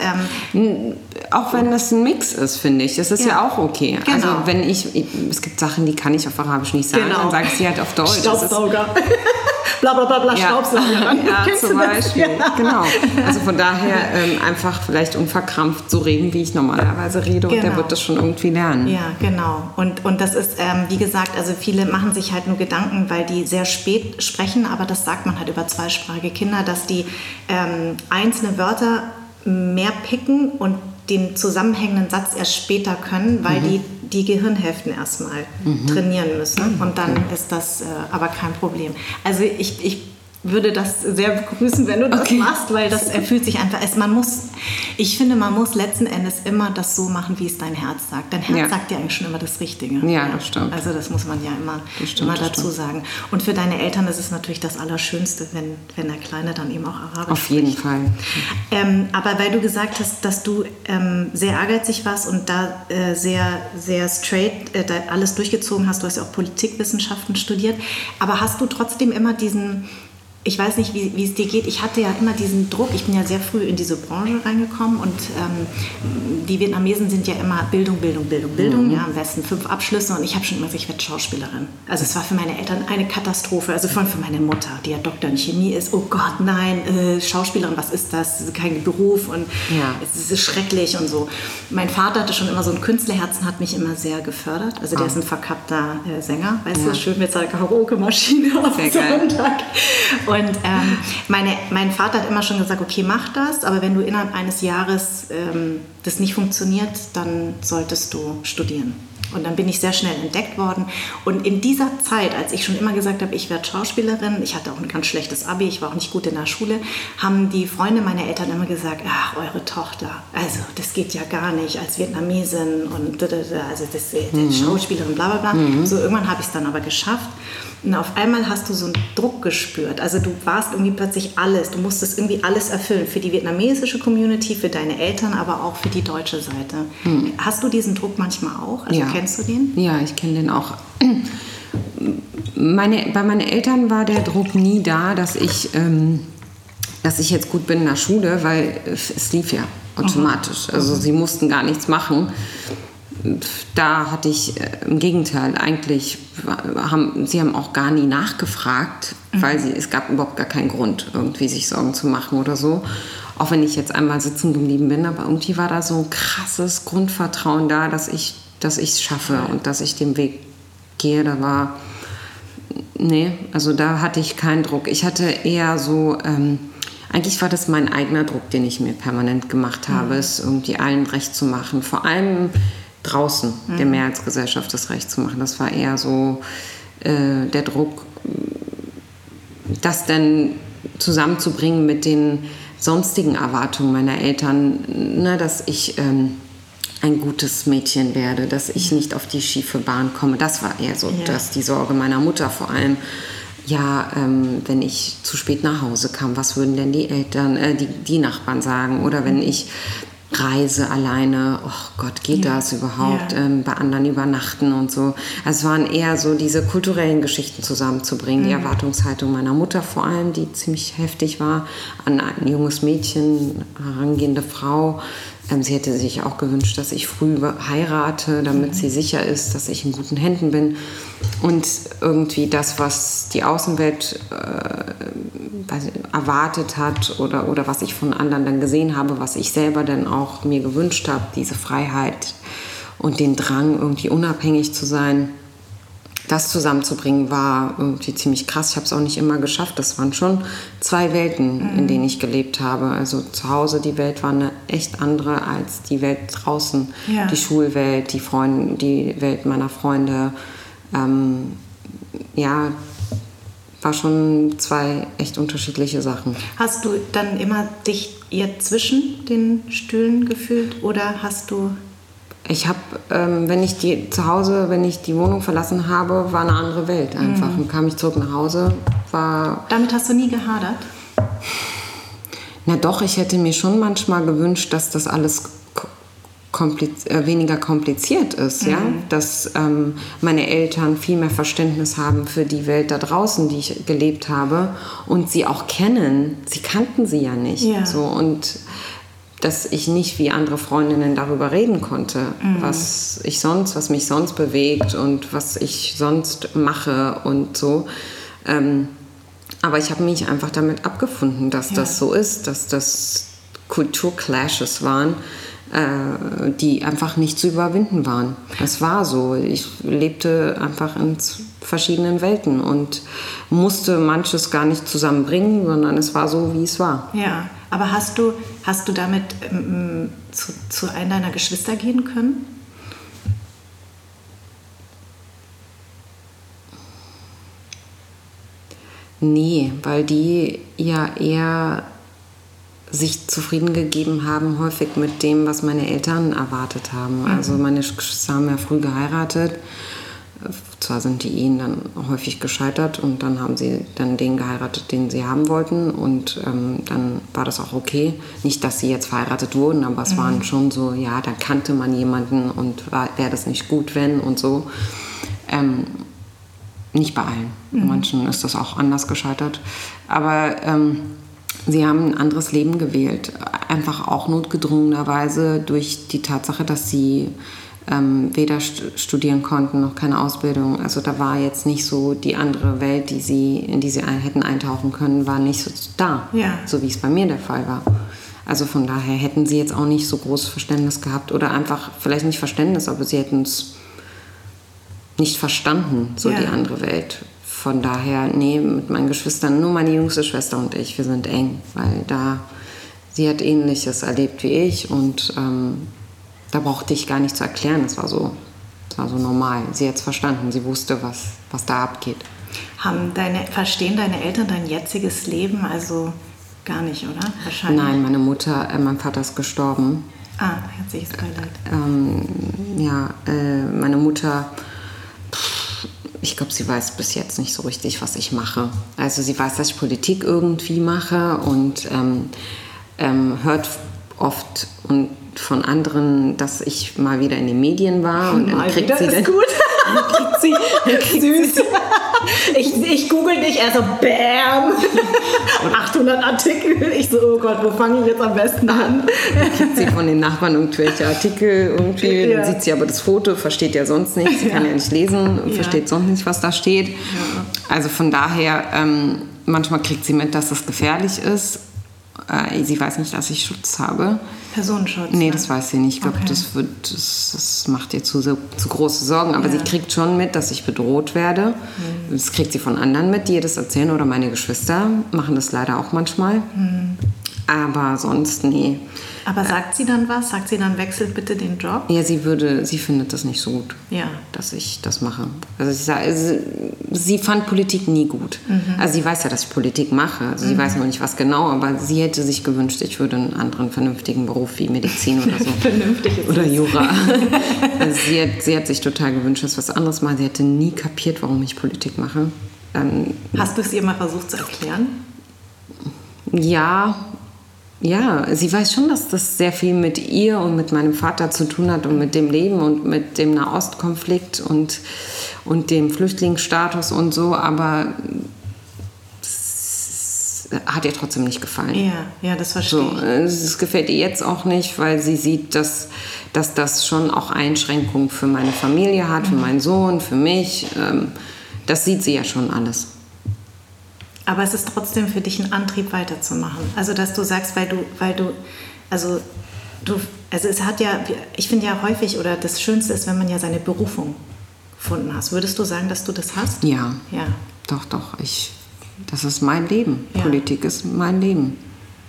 ähm, auch wenn das ein Mix ist, finde ich, das ist ja, ja auch okay. Also genau. Also wenn ich, es gibt Sachen, die kann ich auf Arabisch nicht sagen, genau. dann sage ich sie halt auf Deutsch. Staubsauger. bla bla bla, bla ja. Staubsauger. Ja, zum Beispiel. Ja. Genau. Also von daher ähm, einfach vielleicht unverkrampft so reden, wie ich normalerweise rede genau. und der genau. wird das schon irgendwie lernen. Ja, genau. Und, und das ist, ähm, wie gesagt, also viele machen sich halt nur Gedanken, weil die sehr spät sprechen, aber das sagt man halt über zweisprachige Kinder, dass die ähm, einzelne Wörter mehr picken und den zusammenhängenden Satz erst später können, weil mhm. die die Gehirnhälften erstmal mhm. trainieren müssen. Und dann ist das äh, aber kein Problem. Also ich, ich würde das sehr begrüßen, wenn du das okay. machst, weil das erfüllt sich einfach. Es, man muss, ich finde, man muss letzten Endes immer das so machen, wie es dein Herz sagt. Dein Herz ja. sagt ja eigentlich schon immer das Richtige. Ja, das stimmt. Also das muss man ja immer, stimmt, immer dazu sagen. Und für deine Eltern ist es natürlich das Allerschönste, wenn, wenn der Kleine dann eben auch Arabisch Auf jeden spricht. Fall. Ähm, aber weil du gesagt hast, dass du ähm, sehr ehrgeizig warst und da äh, sehr, sehr straight äh, alles durchgezogen hast, du hast ja auch Politikwissenschaften studiert, aber hast du trotzdem immer diesen ich weiß nicht, wie, wie, es dir geht. Ich hatte ja immer diesen Druck. Ich bin ja sehr früh in diese Branche reingekommen und ähm, die Vietnamesen sind ja immer Bildung, Bildung, Bildung, Bildung. Mhm. Ja, am besten fünf Abschlüsse und ich habe schon immer gesagt, ich werde Schauspielerin. Also es war für meine Eltern eine Katastrophe. Also vor allem für meine Mutter, die ja Doktor in Chemie ist. Oh Gott, nein, äh, Schauspielerin, was ist das? kein Beruf und ja. es ist schrecklich und so. Mein Vater hatte schon immer so ein Künstlerherzen, hat mich immer sehr gefördert. Also der oh. ist ein verkappter äh, Sänger, weißt ja. du, schön mit seiner Karaoke-Maschine auf Sonntag. Und und ähm, meine, mein Vater hat immer schon gesagt, okay, mach das, aber wenn du innerhalb eines Jahres ähm, das nicht funktioniert, dann solltest du studieren. Und dann bin ich sehr schnell entdeckt worden. Und in dieser Zeit, als ich schon immer gesagt habe, ich werde Schauspielerin, ich hatte auch ein ganz schlechtes Abi, ich war auch nicht gut in der Schule, haben die Freunde meiner Eltern immer gesagt, ach, eure Tochter, also das geht ja gar nicht als Vietnamesin und also das, mhm. Schauspielerin, bla bla bla. Mhm. So irgendwann habe ich es dann aber geschafft. Und auf einmal hast du so einen Druck gespürt. Also du warst irgendwie plötzlich alles. Du musstest irgendwie alles erfüllen. Für die vietnamesische Community, für deine Eltern, aber auch für die deutsche Seite. Hm. Hast du diesen Druck manchmal auch? Also ja. kennst du den? Ja, ich kenne den auch. Meine, bei meinen Eltern war der Druck nie da, dass ich, ähm, dass ich jetzt gut bin in der Schule, weil es lief ja automatisch. Also sie mussten gar nichts machen da hatte ich äh, im Gegenteil eigentlich, haben, sie haben auch gar nie nachgefragt, mhm. weil sie, es gab überhaupt gar keinen Grund, irgendwie sich Sorgen zu machen oder so. Auch wenn ich jetzt einmal sitzen geblieben bin, aber irgendwie war da so ein krasses Grundvertrauen da, dass ich dass ich es schaffe und dass ich den Weg gehe. Da war, nee, also da hatte ich keinen Druck. Ich hatte eher so, ähm, eigentlich war das mein eigener Druck, den ich mir permanent gemacht habe, mhm. es irgendwie allen recht zu machen. Vor allem draußen mhm. der Mehrheitsgesellschaft das Recht zu machen. Das war eher so, äh, der Druck, das dann zusammenzubringen mit den sonstigen Erwartungen meiner Eltern, ne, dass ich ähm, ein gutes Mädchen werde, dass ich nicht auf die schiefe Bahn komme. Das war eher so, ja. dass die Sorge meiner Mutter vor allem. Ja, ähm, wenn ich zu spät nach Hause kam, was würden denn die Eltern, äh, die, die Nachbarn sagen? Oder wenn ich Reise alleine, oh Gott, geht ja. das überhaupt? Ja. Ähm, bei anderen übernachten und so. Also es waren eher so diese kulturellen Geschichten zusammenzubringen. Mhm. Die Erwartungshaltung meiner Mutter vor allem, die ziemlich heftig war, an ein junges Mädchen, herangehende Frau, sie hätte sich auch gewünscht, dass ich früh heirate, damit mhm. sie sicher ist, dass ich in guten Händen bin. Und irgendwie das, was die Außenwelt äh, erwartet hat oder, oder was ich von anderen dann gesehen habe, was ich selber dann auch mir gewünscht habe, diese Freiheit und den Drang, irgendwie unabhängig zu sein das zusammenzubringen war irgendwie ziemlich krass. Ich habe es auch nicht immer geschafft. Das waren schon zwei Welten, mhm. in denen ich gelebt habe. Also zu Hause die Welt war eine echt andere als die Welt draußen. Ja. Die Schulwelt, die, Freund, die Welt meiner Freunde. Ähm, ja, war schon zwei echt unterschiedliche Sachen. Hast du dann immer dich eher zwischen den Stühlen gefühlt oder hast du ich habe, ähm, wenn ich die zu Hause, wenn ich die Wohnung verlassen habe, war eine andere Welt einfach. Mhm. Und kam ich zurück nach Hause, war. Damit hast du nie gehadert? Na doch, ich hätte mir schon manchmal gewünscht, dass das alles kompliz äh, weniger kompliziert ist, mhm. ja, dass ähm, meine Eltern viel mehr Verständnis haben für die Welt da draußen, die ich gelebt habe und sie auch kennen. Sie kannten sie ja nicht, ja. so und dass ich nicht wie andere Freundinnen darüber reden konnte, mhm. was ich sonst, was mich sonst bewegt und was ich sonst mache und so. Ähm, aber ich habe mich einfach damit abgefunden, dass ja. das so ist, dass das Kulturclashes waren, äh, die einfach nicht zu überwinden waren. Es war so. Ich lebte einfach in verschiedenen Welten und musste manches gar nicht zusammenbringen, sondern es war so, wie es war. Ja. Aber hast du, hast du damit ähm, zu, zu einem deiner Geschwister gehen können? Nee, weil die ja eher sich zufrieden gegeben haben, häufig mit dem, was meine Eltern erwartet haben. Mhm. Also meine Geschwister haben ja früh geheiratet zwar sind die Ehen dann häufig gescheitert und dann haben sie dann den geheiratet, den sie haben wollten und ähm, dann war das auch okay. Nicht, dass sie jetzt verheiratet wurden, aber es mhm. waren schon so, ja, da kannte man jemanden und wäre das nicht gut, wenn und so. Ähm, nicht bei allen. Mhm. Manchen ist das auch anders gescheitert. Aber ähm, sie haben ein anderes Leben gewählt. Einfach auch notgedrungenerweise durch die Tatsache, dass sie ähm, weder studieren konnten noch keine Ausbildung. Also da war jetzt nicht so die andere Welt, die sie, in die sie hätten eintauchen können, war nicht so da, ja. so wie es bei mir der Fall war. Also von daher hätten sie jetzt auch nicht so großes Verständnis gehabt oder einfach vielleicht nicht Verständnis, aber sie hätten es nicht verstanden, so ja. die andere Welt. Von daher, nee, mit meinen Geschwistern, nur meine jüngste Schwester und ich, wir sind eng, weil da sie hat Ähnliches erlebt wie ich und ähm, da brauchte ich gar nicht zu erklären. Es war so, es war so normal. Sie hat es verstanden. Sie wusste, was, was da abgeht. Haben deine, verstehen deine Eltern dein jetziges Leben also gar nicht, oder? Wahrscheinlich. Nein, meine Mutter, äh, mein Vater ist gestorben. Ah, herzliches Beileid. Ähm, ja, äh, meine Mutter, ich glaube, sie weiß bis jetzt nicht so richtig, was ich mache. Also sie weiß, dass ich Politik irgendwie mache und ähm, ähm, hört oft und von anderen, dass ich mal wieder in den Medien war und dann kriegt sie ist gut. kriegt sie, kriegt Süß. Sie, ich, ich google dich, er so BAM! 800 Artikel. Ich so, oh Gott, wo fange ich jetzt am besten an? Dann kriegt sie von den Nachbarn irgendwelche Artikel irgendwie. Ja. Dann sieht sie aber das Foto, versteht ja sonst nichts. Sie kann ja nicht lesen, ja. versteht sonst nicht, was da steht. Also von daher, ähm, manchmal kriegt sie mit, dass das gefährlich ist. Äh, sie weiß nicht, dass ich Schutz habe. Personenschutz? Nee, ne? das weiß sie nicht. Ich glaube, okay. das, das, das, macht ihr zu, zu große Sorgen. Aber ja. sie kriegt schon mit, dass ich bedroht werde. Mhm. Das kriegt sie von anderen mit, die ihr das erzählen. Oder meine Geschwister machen das leider auch manchmal. Mhm. Aber sonst, nee. Aber sagt sie dann was? Sagt sie dann, wechselt bitte den Job? Ja, sie würde, sie findet das nicht so gut, ja. dass ich das mache. Also sie, also sie fand Politik nie gut. Mhm. Also sie weiß ja, dass ich Politik mache. Also sie mhm. weiß noch nicht, was genau, aber sie hätte sich gewünscht, ich würde einen anderen vernünftigen Beruf wie Medizin oder so. Vernünftig Oder Jura. also sie, hat, sie hat sich total gewünscht, dass was anderes mal. Sie hätte nie kapiert, warum ich Politik mache. Ähm, Hast du es ihr mal versucht zu erklären? Ja, ja, sie weiß schon, dass das sehr viel mit ihr und mit meinem Vater zu tun hat und mit dem Leben und mit dem Nahostkonflikt und, und dem Flüchtlingsstatus und so, aber hat ihr trotzdem nicht gefallen. Ja, ja, das verstehe so, Es gefällt ihr jetzt auch nicht, weil sie sieht, dass, dass das schon auch Einschränkungen für meine Familie hat, für meinen Sohn, für mich. Ähm, das sieht sie ja schon alles. Aber es ist trotzdem für dich ein Antrieb weiterzumachen. Also dass du sagst, weil du, weil du, also du, also es hat ja, ich finde ja häufig oder das Schönste ist, wenn man ja seine Berufung gefunden hast. Würdest du sagen, dass du das hast? Ja. Ja. Doch, doch. Ich, das ist mein Leben. Ja. Politik ist mein Leben.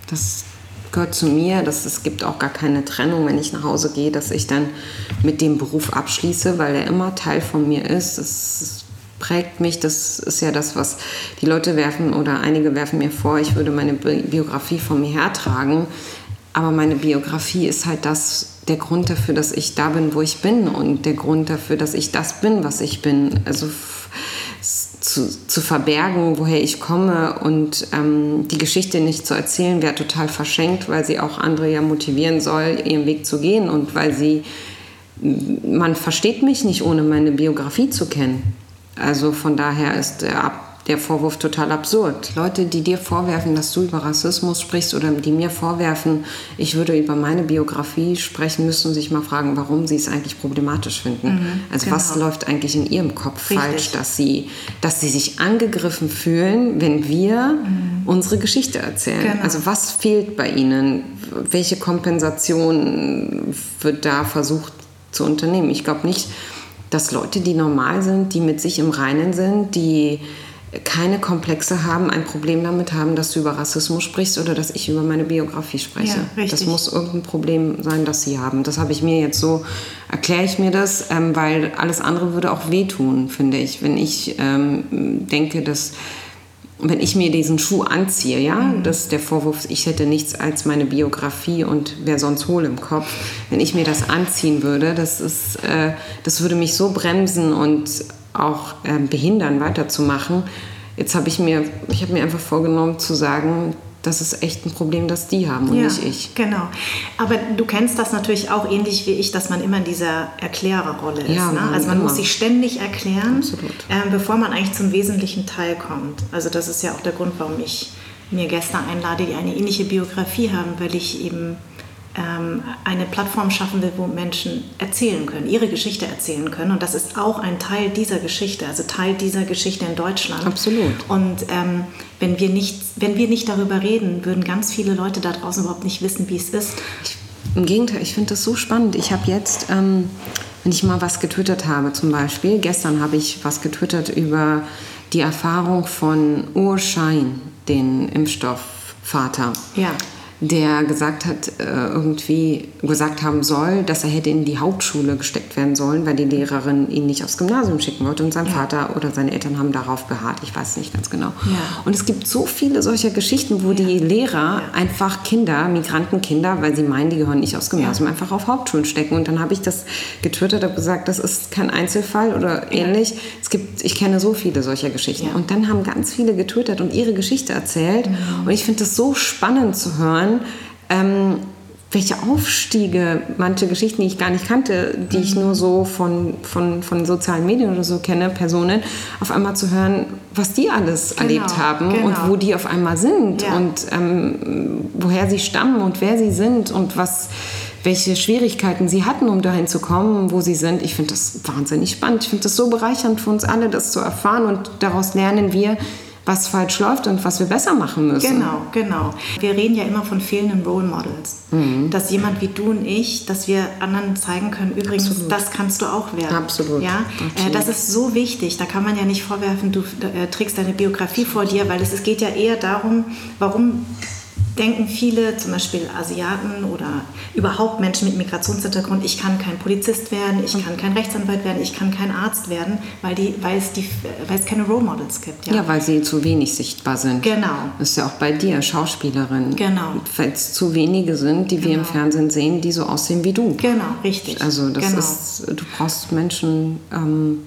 Das gehört zu mir. Das, es gibt auch gar keine Trennung, wenn ich nach Hause gehe, dass ich dann mit dem Beruf abschließe, weil er immer Teil von mir ist. Das prägt mich. Das ist ja das, was die Leute werfen oder einige werfen mir vor, ich würde meine Biografie von mir hertragen. Aber meine Biografie ist halt das, der Grund dafür, dass ich da bin, wo ich bin und der Grund dafür, dass ich das bin, was ich bin. Also zu, zu verbergen, woher ich komme und ähm, die Geschichte nicht zu erzählen, wäre total verschenkt, weil sie auch andere ja motivieren soll, ihren Weg zu gehen und weil sie, man versteht mich nicht, ohne meine Biografie zu kennen. Also von daher ist der, der Vorwurf total absurd. Leute, die dir vorwerfen, dass du über Rassismus sprichst oder die mir vorwerfen, ich würde über meine Biografie sprechen, müssen sich mal fragen, warum sie es eigentlich problematisch finden. Mhm, also genau. was läuft eigentlich in ihrem Kopf Richtig. falsch, dass sie, dass sie sich angegriffen fühlen, wenn wir mhm. unsere Geschichte erzählen. Genau. Also was fehlt bei ihnen? Welche Kompensation wird da versucht zu unternehmen? Ich glaube nicht, dass Leute, die normal sind, die mit sich im Reinen sind, die keine Komplexe haben, ein Problem damit haben, dass du über Rassismus sprichst oder dass ich über meine Biografie spreche. Ja, das muss irgendein Problem sein, das sie haben. Das habe ich mir jetzt so, erkläre ich mir das, ähm, weil alles andere würde auch wehtun, finde ich. Wenn ich ähm, denke, dass wenn ich mir diesen Schuh anziehe, ja, mhm. das ist der Vorwurf, ich hätte nichts als meine Biografie und wer sonst hohl im Kopf. Wenn ich mir das anziehen würde, das ist, äh, das würde mich so bremsen und auch äh, behindern, weiterzumachen. Jetzt habe ich mir, ich habe mir einfach vorgenommen zu sagen, das ist echt ein Problem, das die haben und ja, nicht ich. Genau. Aber du kennst das natürlich auch ähnlich wie ich, dass man immer in dieser Erklärerrolle ist. Ja, ne? Also man immer. muss sich ständig erklären, äh, bevor man eigentlich zum wesentlichen Teil kommt. Also das ist ja auch der Grund, warum ich mir Gäste einlade, die eine ähnliche Biografie haben, weil ich eben ähm, eine Plattform schaffen will, wo Menschen erzählen können, ihre Geschichte erzählen können. Und das ist auch ein Teil dieser Geschichte, also Teil dieser Geschichte in Deutschland. Absolut. Und ähm, wenn, wir nicht, wenn wir nicht darüber reden, würden ganz viele Leute da draußen überhaupt nicht wissen, wie es ist. Im Gegenteil, ich finde das so spannend. Ich habe jetzt, ähm, wenn ich mal was getwittert habe, zum Beispiel, gestern habe ich was getwittert über die Erfahrung von Urschein, den Impfstoffvater. Ja der gesagt hat, äh, irgendwie gesagt haben soll, dass er hätte in die Hauptschule gesteckt werden sollen, weil die Lehrerin ihn nicht aufs Gymnasium schicken wollte und sein ja. Vater oder seine Eltern haben darauf beharrt. Ich weiß nicht ganz genau. Ja. Und es gibt so viele solcher Geschichten, wo ja. die Lehrer einfach Kinder, Migrantenkinder, weil sie meinen, die gehören nicht aufs Gymnasium, einfach auf Hauptschulen stecken. Und dann habe ich das getwittert, habe gesagt, das ist kein Einzelfall oder ähnlich. Es gibt, ich kenne so viele solcher Geschichten. Und dann haben ganz viele getwittert und ihre Geschichte erzählt. Mhm. Und ich finde das so spannend zu hören hören, ähm, welche Aufstiege, manche Geschichten, die ich gar nicht kannte, die mhm. ich nur so von, von, von sozialen Medien oder so kenne, Personen, auf einmal zu hören, was die alles genau, erlebt haben genau. und wo die auf einmal sind ja. und ähm, woher sie stammen und wer sie sind und was, welche Schwierigkeiten sie hatten, um dahin zu kommen, wo sie sind. Ich finde das wahnsinnig spannend. Ich finde das so bereichernd für uns alle, das zu erfahren und daraus lernen wir, was falsch läuft und was wir besser machen müssen. Genau, genau. Wir reden ja immer von fehlenden Role Models. Mhm. Dass jemand wie du und ich, dass wir anderen zeigen können, übrigens, Absolut. das kannst du auch werden. Absolut. Ja? Absolut. Äh, das ist so wichtig. Da kann man ja nicht vorwerfen, du äh, trägst deine Biografie vor dir, weil es, es geht ja eher darum, warum denken viele, zum Beispiel Asiaten oder überhaupt Menschen mit Migrationshintergrund, ich kann kein Polizist werden, ich kann kein Rechtsanwalt werden, ich kann kein Arzt werden, weil, die, weil, es, die, weil es keine Role Models gibt. Ja. ja, weil sie zu wenig sichtbar sind. Genau. Das ist ja auch bei dir, Schauspielerin. Genau. Weil es zu wenige sind, die genau. wir im genau. Fernsehen sehen, die so aussehen wie du. Genau, richtig. Also das genau. ist, du brauchst Menschen, ähm,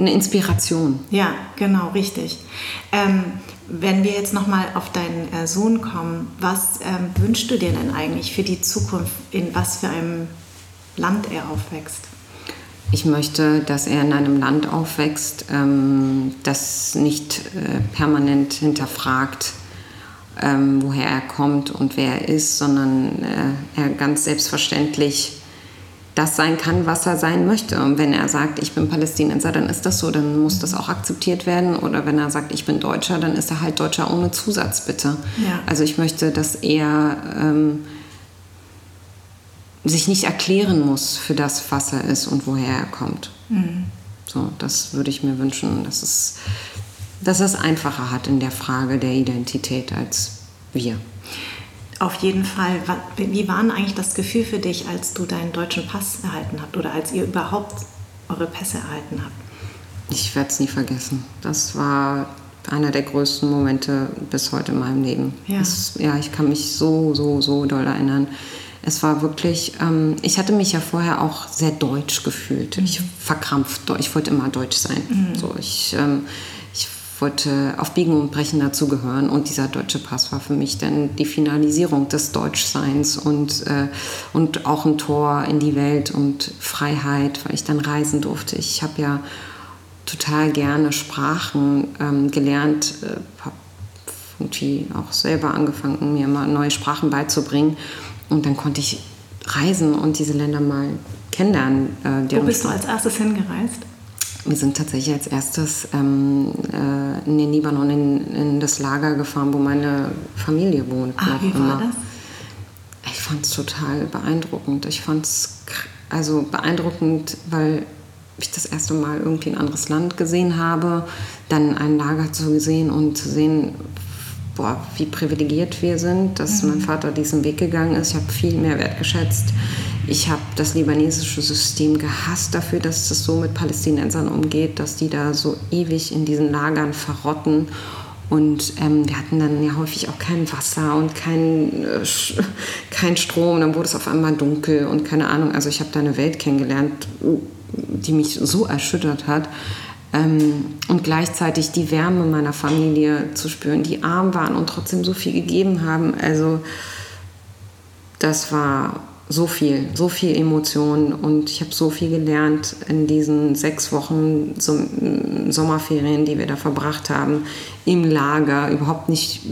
eine Inspiration. Ja, genau, richtig. Ähm, wenn wir jetzt nochmal auf deinen äh, Sohn kommen, was ähm, wünschst du dir denn eigentlich für die Zukunft? In was für einem Land er aufwächst? Ich möchte, dass er in einem Land aufwächst, ähm, das nicht äh, permanent hinterfragt, ähm, woher er kommt und wer er ist, sondern äh, er ganz selbstverständlich das sein kann, was er sein möchte. Und wenn er sagt, ich bin Palästinenser, dann ist das so, dann muss das auch akzeptiert werden. Oder wenn er sagt, ich bin Deutscher, dann ist er halt Deutscher ohne Zusatz, bitte. Ja. Also ich möchte, dass er ähm, sich nicht erklären muss für das, was er ist und woher er kommt. Mhm. So, das würde ich mir wünschen, dass es, dass es einfacher hat in der Frage der Identität als wir. Auf jeden Fall. Wie war denn eigentlich das Gefühl für dich, als du deinen deutschen Pass erhalten habt oder als ihr überhaupt eure Pässe erhalten habt? Ich werde es nie vergessen. Das war einer der größten Momente bis heute in meinem Leben. Ja, das, ja ich kann mich so, so, so doll erinnern. Es war wirklich, ähm, ich hatte mich ja vorher auch sehr deutsch gefühlt. Mhm. Ich verkrampft, ich wollte immer deutsch sein. Mhm. So, ich, ähm, wollte auf Biegen und Brechen dazugehören. Und dieser deutsche Pass war für mich dann die Finalisierung des Deutschseins und, äh, und auch ein Tor in die Welt und Freiheit, weil ich dann reisen durfte. Ich habe ja total gerne Sprachen ähm, gelernt, äh, habe irgendwie auch selber angefangen, mir immer neue Sprachen beizubringen. Und dann konnte ich reisen und diese Länder mal kennenlernen. Äh, Wo bist du als erstes hingereist? Wir sind tatsächlich als erstes ähm, äh, in den Libanon in, in, das Lager gefahren, wo meine Familie wohnt. Ah, wie war immer. das? Ich fand es total beeindruckend. Ich fand es also beeindruckend, weil ich das erste Mal irgendwie ein anderes Land gesehen habe, dann ein Lager zu sehen und zu sehen, boah, wie privilegiert wir sind, dass mhm. mein Vater diesen Weg gegangen ist. Ich habe viel mehr wertgeschätzt. Ich habe das libanesische System gehasst dafür, dass es so mit Palästinensern umgeht, dass die da so ewig in diesen Lagern verrotten. Und ähm, wir hatten dann ja häufig auch kein Wasser und kein, äh, kein Strom. Dann wurde es auf einmal dunkel und keine Ahnung. Also ich habe da eine Welt kennengelernt, die mich so erschüttert hat. Ähm, und gleichzeitig die Wärme meiner Familie zu spüren, die arm waren und trotzdem so viel gegeben haben. Also das war so viel, so viel Emotionen und ich habe so viel gelernt in diesen sechs Wochen Sommerferien, die wir da verbracht haben, im Lager, überhaupt nicht,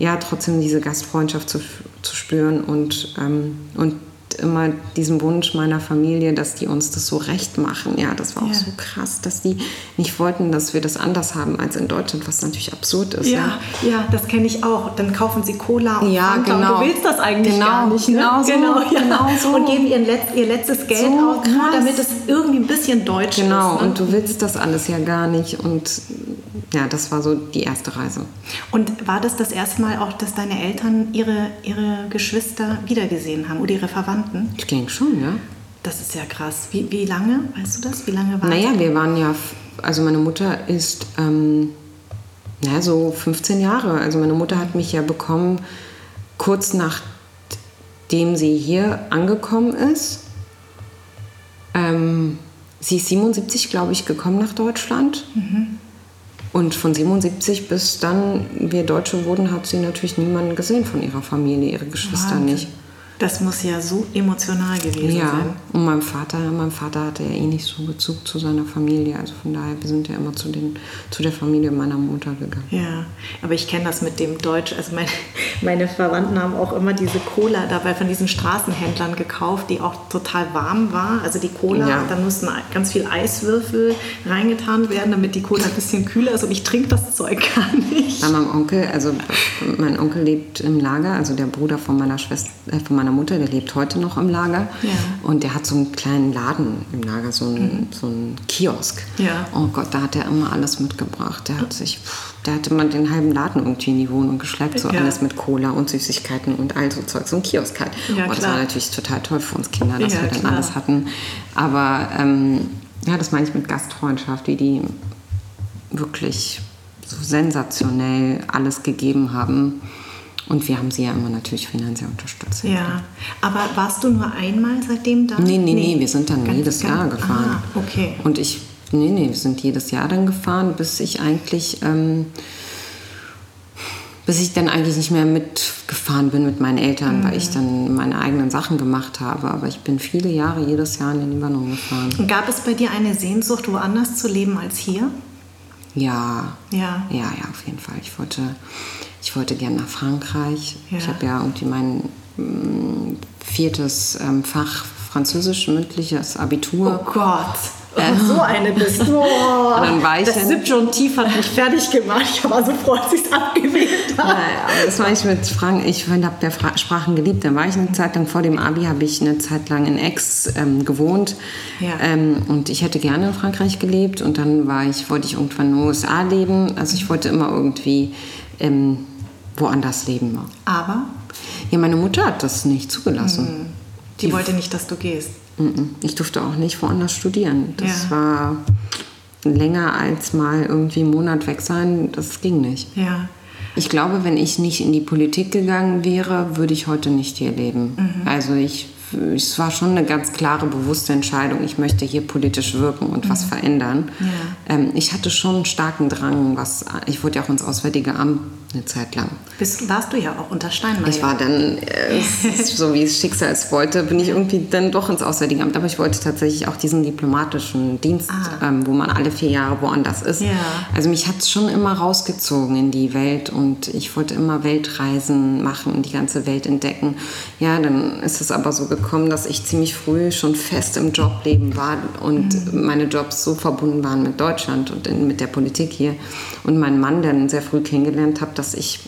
ja, trotzdem diese Gastfreundschaft zu, zu spüren und, ähm, und immer diesen Wunsch meiner Familie, dass die uns das so recht machen. Ja, das war auch so krass, dass die nicht wollten, dass wir das anders haben als in Deutschland, was natürlich absurd ist. Ja, ja, ja das kenne ich auch. Dann kaufen sie Cola und ja, Fanta genau. und du willst das eigentlich genau, gar nicht. Ne? Genau, so, genau, ja. genau so. Und geben ihr, Letz-, ihr letztes Geld so aus, krass. damit es irgendwie ein bisschen deutsch genau, ist. Genau, ne? und du willst das alles ja gar nicht. Und ja, das war so die erste Reise. Und war das das erste Mal auch, dass deine Eltern ihre, ihre Geschwister wiedergesehen haben oder ihre Verwandten? Ich denke schon, ja. Das ist ja krass. Wie, wie lange, weißt du das? Wie lange war Naja, wir waren ja, also meine Mutter ist, ähm, naja, so 15 Jahre. Also meine Mutter hat mich ja bekommen, kurz nachdem sie hier angekommen ist. Ähm, sie ist 77, glaube ich, gekommen nach Deutschland. Mhm. Und von 77 bis dann wir Deutsche wurden, hat sie natürlich niemanden gesehen von ihrer Familie, ihre Geschwister Wahnsinn. nicht. Das muss ja so emotional gewesen ja. sein. Und mein Vater, mein Vater hatte ja eh nicht so Bezug zu seiner Familie. Also von daher, wir sind ja immer zu, den, zu der Familie meiner Mutter gegangen. Ja, aber ich kenne das mit dem Deutsch. Also meine, meine Verwandten haben auch immer diese Cola dabei von diesen Straßenhändlern gekauft, die auch total warm war. Also die Cola, ja. dann mussten ganz viel Eiswürfel reingetan werden, damit die Cola ein bisschen kühler ist. Und ich trinke das Zeug gar nicht. Bei meinem Onkel, also mein Onkel lebt im Lager, also der Bruder von meiner Schwester, äh, von meiner meiner Mutter, der lebt heute noch im Lager. Ja. Und der hat so einen kleinen Laden im Lager, so einen, so einen Kiosk. Ja. Oh Gott, da hat er immer alles mitgebracht. Der hat sich, der hatte man den halben Laden irgendwie in die Wohnung geschleppt, so Ja. alles mit Cola und Süßigkeiten und all so Zeug, so ein Kiosk halt. Ja, und das klar. war natürlich total toll für uns Kinder, dass wir dann klar. alles hatten. Aber ähm, ja, das meine ich mit Gastfreundschaft, wie die wirklich so sensationell alles gegeben haben. Und wir haben sie ja immer natürlich finanziell unterstützt. Ja, aber warst du nur einmal seitdem da? Nee, nee, nee, wir sind dann Ganz- jedes ganz- Jahr gefahren. Ah, okay. Und ich, nee, nee, wir sind jedes Jahr dann gefahren, bis ich eigentlich, ähm, bis ich dann eigentlich nicht mehr mitgefahren bin mit meinen Eltern, weil Mhm. ich dann meine eigenen Sachen gemacht habe. Aber ich bin viele Jahre jedes Jahr in den Libanon gefahren. Und Gab es bei dir eine Sehnsucht, woanders zu leben als hier? Ja, Ja. Ja, ja, auf jeden Fall. Ich wollte, ich wollte gerne nach Frankreich. Ja. Ich habe ja irgendwie mein mm, viertes ähm, Fach Französisch mündliches Abitur. Oh Gott. Oh, so eine bist du. Oh, dann war ich das dann- Tief hat mich fertig gemacht. Ich war so froh, als ich es abgewählt habe. Ja, aber das war ich mit Sprachen. Ich habe ja Fra- Sprachen geliebt. Dann war ich eine Zeit lang vor dem Abi, habe ich eine Zeit lang in Aix ähm, gewohnt. Ja. Ähm, und ich hätte gerne in Frankreich gelebt. Und dann war ich, wollte ich irgendwann in den USA leben. Also ich wollte immer irgendwie ähm, woanders leben. Aber Ja, meine Mutter hat das nicht zugelassen. Hm. die wollte nicht, dass du gehst. Mhm. Ich durfte auch nicht woanders studieren. Das Ja. war länger als mal irgendwie einen Monat weg sein. Das ging nicht. Ja. Ich glaube, wenn ich nicht in die Politik gegangen wäre, würde ich heute nicht hier leben. Mhm. Also ich, es war schon eine ganz klare, bewusste Entscheidung. Ich möchte hier politisch wirken und was verändern. Mhm. Ja. Ähm, ich hatte schon einen starken Drang, was ich wurde ja auch ins Auswärtige Amt eine Zeit lang. Bist, warst du ja auch unter Steinmeier. Ich war dann, äh, so wie es Schicksal es wollte, bin ich irgendwie dann doch ins Auswärtige Amt. Aber ich wollte tatsächlich auch diesen diplomatischen Dienst, Ah. ähm, wo man alle vier Jahre woanders ist. Ja. Also mich hat es schon immer rausgezogen in die Welt und ich wollte immer Weltreisen machen und die ganze Welt entdecken. Ja, dann ist es aber so gekommen, dass ich ziemlich früh schon fest im Jobleben war und Mhm. meine Jobs so verbunden waren mit Deutschland und in, mit der Politik hier. Und meinen Mann dann sehr früh kennengelernt habe, dass ich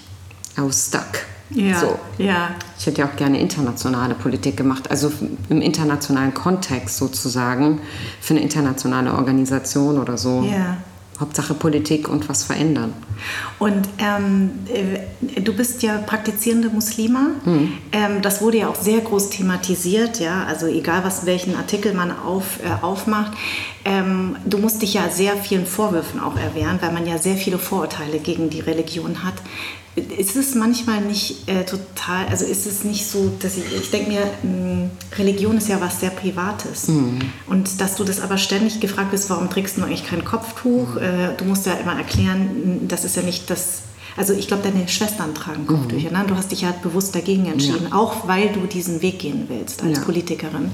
I was stuck. Ja. So. Ja. Ich hätte ja auch gerne internationale Politik gemacht, also im internationalen Kontext sozusagen, für eine internationale Organisation oder so. Ja. Hauptsache Politik und was verändern. Und ähm, äh, du bist ja praktizierende Muslima. Ähm, das wurde ja auch sehr groß thematisiert, ja. Also egal, was welchen Artikel man auf, äh, aufmacht. Ähm, du musst dich ja sehr vielen Vorwürfen auch erwehren, weil man ja sehr viele Vorurteile gegen die Religion hat. Ist es manchmal nicht äh, total, also ist es nicht so, dass ich, ich denke mir, mh, Religion ist ja was sehr Privates. Und dass du das aber ständig gefragt bist, warum trägst du eigentlich kein Kopftuch? Äh, du musst ja immer erklären, das ist ja nicht das, also ich glaube, deine Schwestern tragen Kopftücher. Ne? Du hast dich ja bewusst dagegen entschieden, auch weil du diesen Weg gehen willst als Ja. Politikerin.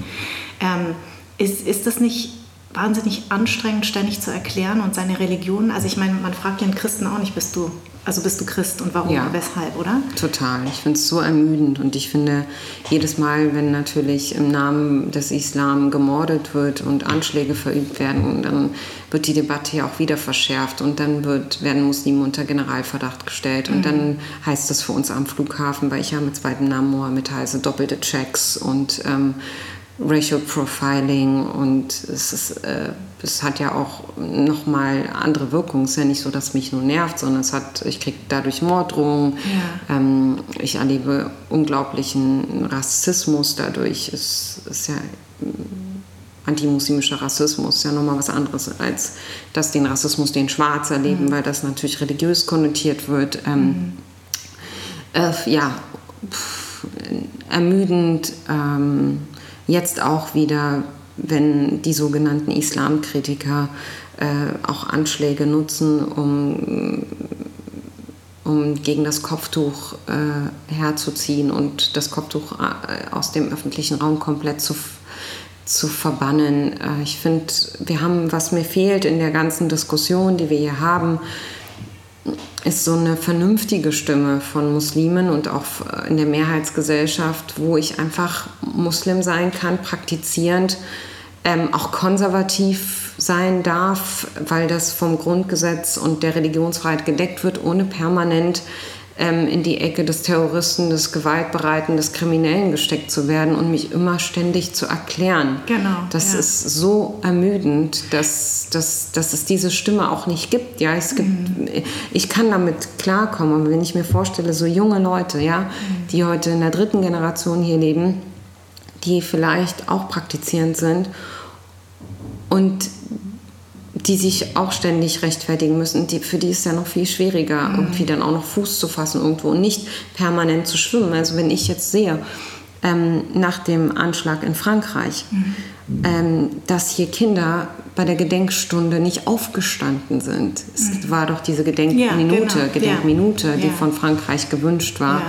Ähm, ist, ist das nicht wahnsinnig anstrengend, ständig zu erklären und seine Religion? Also ich meine, man fragt ja einen Christen auch nicht, bist du, also bist du Christ und warum Ja. und weshalb, oder? Total. Ich finde es so ermüdend und ich finde, jedes Mal, wenn natürlich im Namen des Islam gemordet wird und Anschläge verübt werden, dann wird die Debatte ja auch wieder verschärft und dann wird, werden Muslime unter Generalverdacht gestellt und dann heißt es für uns am Flughafen, weil ich ja mit zweitem Namen Mohammed heiße, doppelte Checks und ähm, Racial Profiling und es, ist, äh, es hat ja auch nochmal andere Wirkungen. Es ist ja nicht so, dass mich nur nervt, sondern es hat, ich kriege dadurch Morddrohungen. Ja. Ähm, ich erlebe unglaublichen Rassismus dadurch. Es ist ja antimuslimischer Rassismus ist ja nochmal was anderes als das den Rassismus, den Schwarz erleben, weil das natürlich religiös konnotiert wird. Ähm, äh, ja, pff, ermüdend. Ähm, jetzt auch wieder, wenn die sogenannten Islamkritiker äh, auch Anschläge nutzen, um, um gegen das Kopftuch äh, herzuziehen und das Kopftuch äh, aus dem öffentlichen Raum komplett zu, zu verbannen. Äh, ich finde, wir haben, was mir fehlt in der ganzen Diskussion, die wir hier haben, ist so eine vernünftige Stimme von Muslimen und auch in der Mehrheitsgesellschaft, wo ich einfach Muslim sein kann, praktizierend, ähm, auch konservativ sein darf, weil das vom Grundgesetz und der Religionsfreiheit gedeckt wird, ohne permanent ähm, in die Ecke des Terroristen, des Gewaltbereiten, des Kriminellen gesteckt zu werden und mich immer ständig zu erklären. Genau. Das ja. ist so ermüdend, dass, dass, dass es diese Stimme auch nicht gibt. Ja, es gibt, mhm. ich kann damit klarkommen, aber wenn ich mir vorstelle, so junge Leute, ja, mhm. die heute in der dritten Generation hier leben, die vielleicht auch praktizierend sind und die sich auch ständig rechtfertigen müssen. Die, für die ist es ja noch viel schwieriger, mhm. irgendwie dann auch noch Fuß zu fassen irgendwo und nicht permanent zu schwimmen. Also wenn ich jetzt sehe, ähm, nach dem Anschlag in Frankreich, mhm. ähm, dass hier Kinder bei der Gedenkstunde nicht aufgestanden sind. Es mhm. war doch diese Gedenkminute, ja, genau. Gedenkminute, ja. die ja. von Frankreich gewünscht war,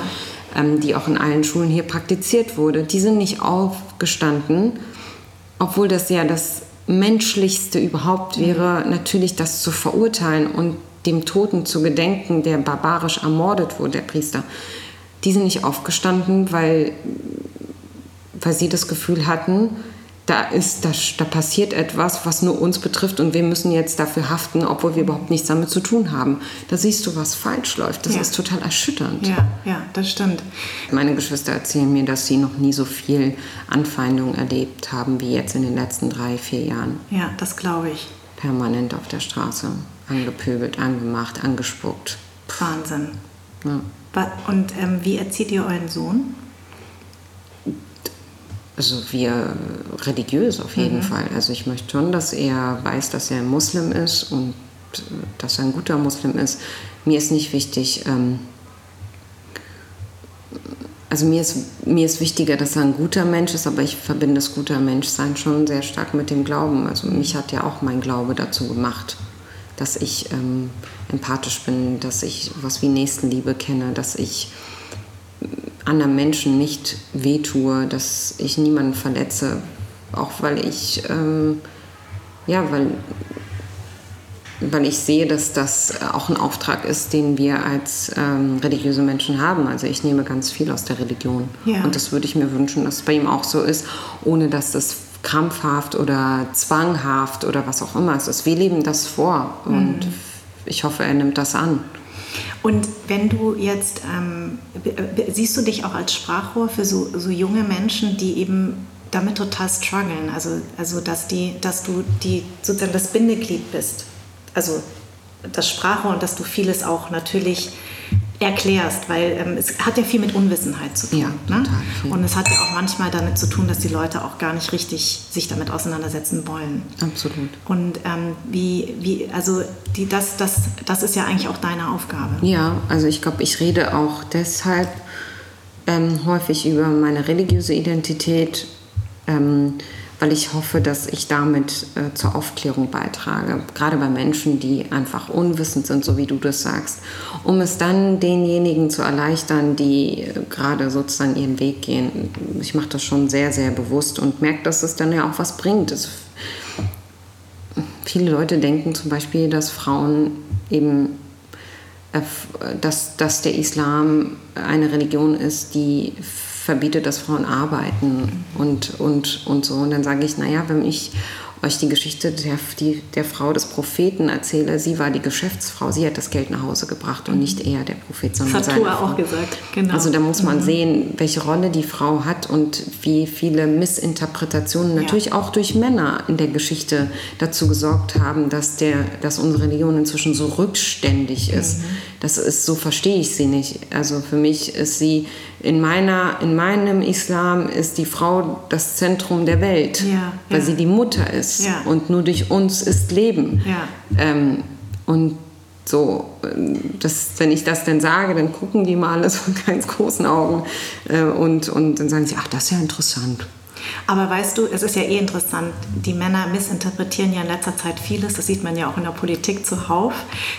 ähm, die auch in allen Schulen hier praktiziert wurde. Die sind nicht aufgestanden, obwohl das ja das menschlichste überhaupt wäre, natürlich das zu verurteilen und dem Toten zu gedenken, der barbarisch ermordet wurde, der Priester. Die sind nicht aufgestanden, weil, weil sie das Gefühl hatten, da, ist, da, da passiert etwas, was nur uns betrifft und wir müssen jetzt dafür haften, obwohl wir überhaupt nichts damit zu tun haben. Da siehst du, was falsch läuft. Das ja. ist total erschütternd. Ja, ja, das stimmt. Meine Geschwister erzählen mir, dass sie noch nie so viel Anfeindung erlebt haben wie jetzt in den letzten drei, vier Jahren. Ja, das glaube ich. Permanent auf der Straße. Angepöbelt, angemacht, angespuckt. Wahnsinn. Ja. Und ähm, wie erzieht ihr euren Sohn? Also wir religiös auf jeden mhm. Fall. Also ich möchte schon, dass er weiß, dass er ein Muslim ist und äh, dass er ein guter Muslim ist. Mir ist nicht wichtig, ähm, also mir ist, mir ist wichtiger, dass er ein guter Mensch ist, aber ich verbinde das guter Menschsein schon sehr stark mit dem Glauben. Also mich hat ja auch mein Glaube dazu gemacht, dass ich ähm, empathisch bin, dass ich was wie Nächstenliebe kenne, dass ich anderen Menschen nicht wehtue, dass ich niemanden verletze, auch weil ich, ähm, ja, weil, weil ich sehe, dass das auch ein Auftrag ist, den wir als ähm, religiöse Menschen haben. Also ich nehme ganz viel aus der Religion. Ja. Und das würde ich mir wünschen, dass es bei ihm auch so ist, ohne dass das krampfhaft oder zwanghaft oder was auch immer ist. Wir leben das vor und mhm. ich hoffe, er nimmt das an. Und wenn du jetzt, ähm, siehst du dich auch als Sprachrohr für so, so junge Menschen, die eben damit total strugglen, also, also dass, die, dass du die, sozusagen das Bindeglied bist, also das Sprachrohr und dass du vieles auch natürlich erklärst, weil ähm, es hat ja viel mit Unwissenheit zu tun. Ja, ne? Und es hat ja auch manchmal damit zu tun, dass die Leute auch gar nicht richtig sich damit auseinandersetzen wollen. Absolut. Und ähm, wie, wie, also die, das, das, das ist ja eigentlich auch deine Aufgabe. Ja, also ich glaube, ich rede auch deshalb ähm, häufig über meine religiöse Identität. Weil ich hoffe, dass ich damit äh, zur Aufklärung beitrage, gerade bei Menschen, die einfach unwissend sind, so wie du das sagst, um es dann denjenigen zu erleichtern, die äh, gerade sozusagen ihren Weg gehen. Ich mache das schon sehr, sehr bewusst und merke, dass es dann ja auch was bringt. Es, viele Leute denken zum Beispiel, dass Frauen eben äh, dass, dass der Islam eine Religion ist, die verbietet, dass Frauen arbeiten und, und, und so. Und dann sage ich, naja, wenn ich euch die Geschichte der, die, der Frau des Propheten erzähle, sie war die Geschäftsfrau, sie hat das Geld nach Hause gebracht und nicht er, der Prophet, sondern das hat seine Frau. auch gesagt, genau. Also da muss man mhm. sehen, welche Rolle die Frau hat und wie viele Missinterpretationen natürlich ja. auch durch Männer in der Geschichte dazu gesorgt haben, dass, der, dass unsere Religion inzwischen so rückständig ist. Mhm. Das ist, so verstehe ich sie nicht. Also für mich ist sie in, meiner, in meinem Islam ist die Frau das Zentrum der Welt, ja, weil ja. sie die Mutter ist ja. und nur durch uns ist Leben. Ähm, und so, das, wenn ich das dann sage, dann gucken die mal alles mit ganz großen Augen äh, und, und dann sagen sie, ach, das ist ja interessant. Aber weißt du, es ist ja eh interessant, die Männer missinterpretieren ja in letzter Zeit vieles, das sieht man ja auch in der Politik zuhauf.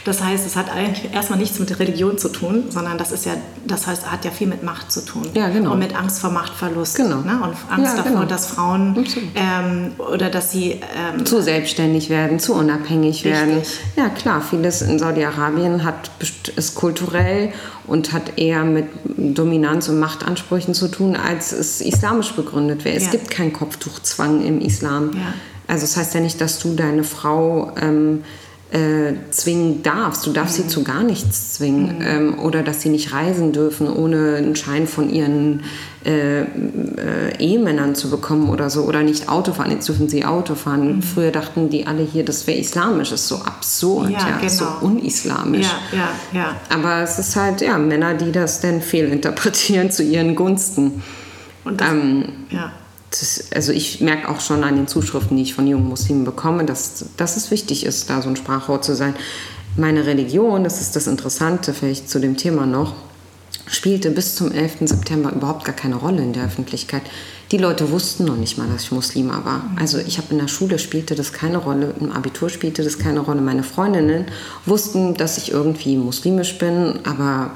Das heißt, es hat eigentlich erstmal nichts mit Religion zu tun, sondern das ist ja, das heißt, hat ja viel mit Macht zu tun. Ja, genau. Und mit Angst vor Machtverlust. Genau. Ne? Und Angst ja, davor, genau. dass Frauen ähm, oder dass sie ähm, zu selbstständig werden, zu unabhängig richtig. werden. Ja, klar, vieles in Saudi-Arabien hat ist kulturell und hat eher mit Dominanz und Machtansprüchen zu tun, als es islamisch begründet wäre. Ja. Gibt keinen Kopftuchzwang im Islam. Ja. Also das heißt ja nicht, dass du deine Frau ähm, äh, zwingen darfst. Du darfst mhm. sie zu gar nichts zwingen. Mhm. Ähm, oder dass sie nicht reisen dürfen, ohne einen Schein von ihren äh, äh, Ehemännern zu bekommen oder so. Oder nicht Auto fahren. Jetzt dürfen sie Auto fahren. Mhm. Früher dachten die alle hier, das wäre islamisch. Das ist so absurd, ja, ja genau. so unislamisch. Ja, ja, ja. Aber es ist halt, ja, Männer, die das dann fehlinterpretieren zu ihren Gunsten. Und das, ähm, ja das, also ich merke auch schon an den Zuschriften, die ich von jungen Muslimen bekomme, dass, dass es wichtig ist, da so ein Sprachrohr zu sein. Meine Religion, das ist das Interessante vielleicht zu dem Thema noch, spielte bis zum 11. September überhaupt gar keine Rolle in der Öffentlichkeit. Die Leute wussten noch nicht mal, dass ich Muslima war. Also ich habe in der Schule spielte das keine Rolle, im Abitur spielte das keine Rolle. Meine Freundinnen wussten, dass ich irgendwie muslimisch bin, aber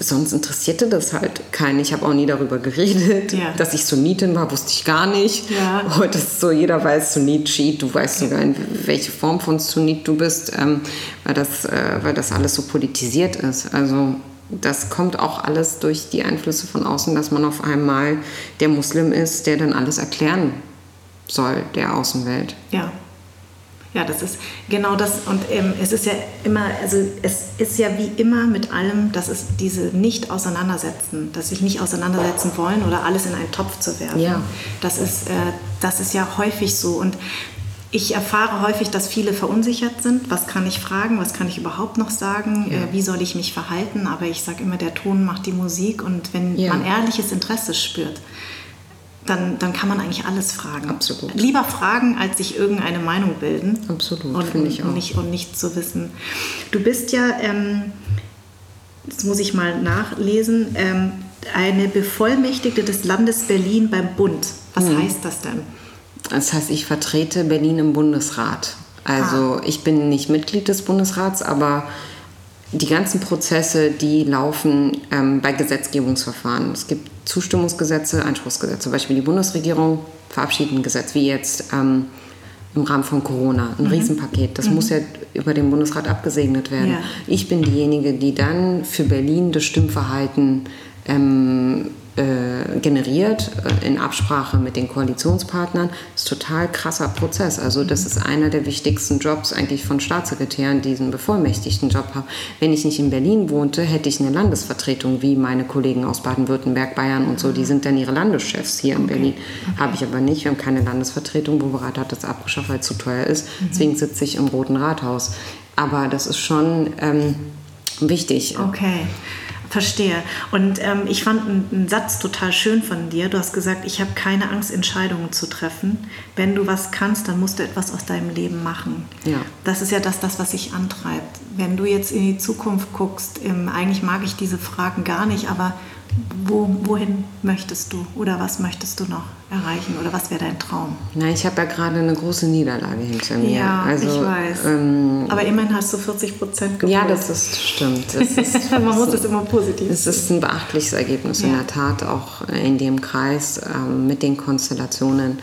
sonst interessierte das halt keinen. Ich habe auch nie darüber geredet. Ja. Dass ich Sunnitin war, wusste ich gar nicht. Ja. Heute ist so, jeder weiß Sunnit, Schiit, du weißt sogar, in welche Form von Sunnit du bist, ähm, weil, das, äh, weil das alles so politisiert ist. Also das kommt auch alles durch die Einflüsse von außen, dass man auf einmal der Muslim ist, der dann alles erklären soll der Außenwelt. Ja. Ja, das ist genau das. Und ähm, es ist ja immer, also es ist ja wie immer mit allem, dass es diese Nicht-Auseinandersetzen, dass sich nicht auseinandersetzen wollen oder alles in einen Topf zu werfen. Ja. Das ist, äh, das ist ja häufig so. Und ich erfahre häufig, dass viele verunsichert sind. Was kann ich fragen? Was kann ich überhaupt noch sagen? Ja. Äh, wie soll ich mich verhalten? Aber ich sage immer, der Ton macht die Musik. Und wenn ja. man ehrliches Interesse spürt, dann, dann kann man eigentlich alles fragen. Absolut. Lieber fragen, als sich irgendeine Meinung bilden. Absolut, finde ich auch. Und nicht, und nicht zu wissen. Du bist ja, ähm, das muss ich mal nachlesen, ähm, eine Bevollmächtigte des Landes Berlin beim Bund. Was hm. heißt das denn? Das heißt, ich vertrete Berlin im Bundesrat. Also ah. ich bin nicht Mitglied des Bundesrats, aber die ganzen Prozesse, die laufen ähm, bei Gesetzgebungsverfahren. Es gibt Zustimmungsgesetze, Einspruchsgesetze. Zum Beispiel die Bundesregierung verabschiedet ein Gesetz, wie jetzt ähm, im Rahmen von Corona, ein mhm. Riesenpaket. Das mhm. muss ja über den Bundesrat abgesegnet werden. Ja. Ich bin diejenige, die dann für Berlin das Stimmverhalten ähm, äh, generiert äh, in Absprache mit den Koalitionspartnern. Das ist ein total krasser Prozess. Also das ist einer der wichtigsten Jobs eigentlich von Staatssekretären, die diesen bevollmächtigten Job haben. Wenn ich nicht in Berlin wohnte, hätte ich eine Landesvertretung, wie meine Kollegen aus Baden-Württemberg, Bayern und so. Die sind dann ihre Landeschefs hier in okay. Berlin. Okay. Habe ich aber nicht. Wir haben keine Landesvertretung. Buberat hat das abgeschafft, weil es zu teuer ist. Mhm. Deswegen sitze ich im Roten Rathaus. Aber das ist schon ähm, wichtig. Okay. Verstehe. Und ähm, ich fand einen, Satz total schön von dir. Du hast gesagt, ich habe keine Angst, Entscheidungen zu treffen. Wenn du was kannst, dann musst du etwas aus deinem Leben machen. Ja. Das ist ja das, das, was sich antreibt. Wenn du jetzt in die Zukunft guckst, ähm, eigentlich mag ich diese Fragen gar nicht, aber wo, wohin möchtest du oder was möchtest du noch erreichen oder was wäre dein Traum? Na, ich habe ja gerade eine große Niederlage hinter mir. Ja, also, ich weiß. Ähm, Aber immerhin hast du 40 Prozent gewonnen. Ja, das ist stimmt. Das ist, Man muss es immer positiv Es ist ein beachtliches Ergebnis ja. in der Tat, auch in dem Kreis ähm, mit den Konstellationen.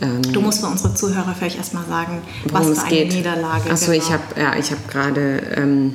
Ähm, du musst für unsere Zuhörer vielleicht erstmal sagen, was für eine geht. Niederlage. Achso, genau. ich habe ja, hab gerade ähm,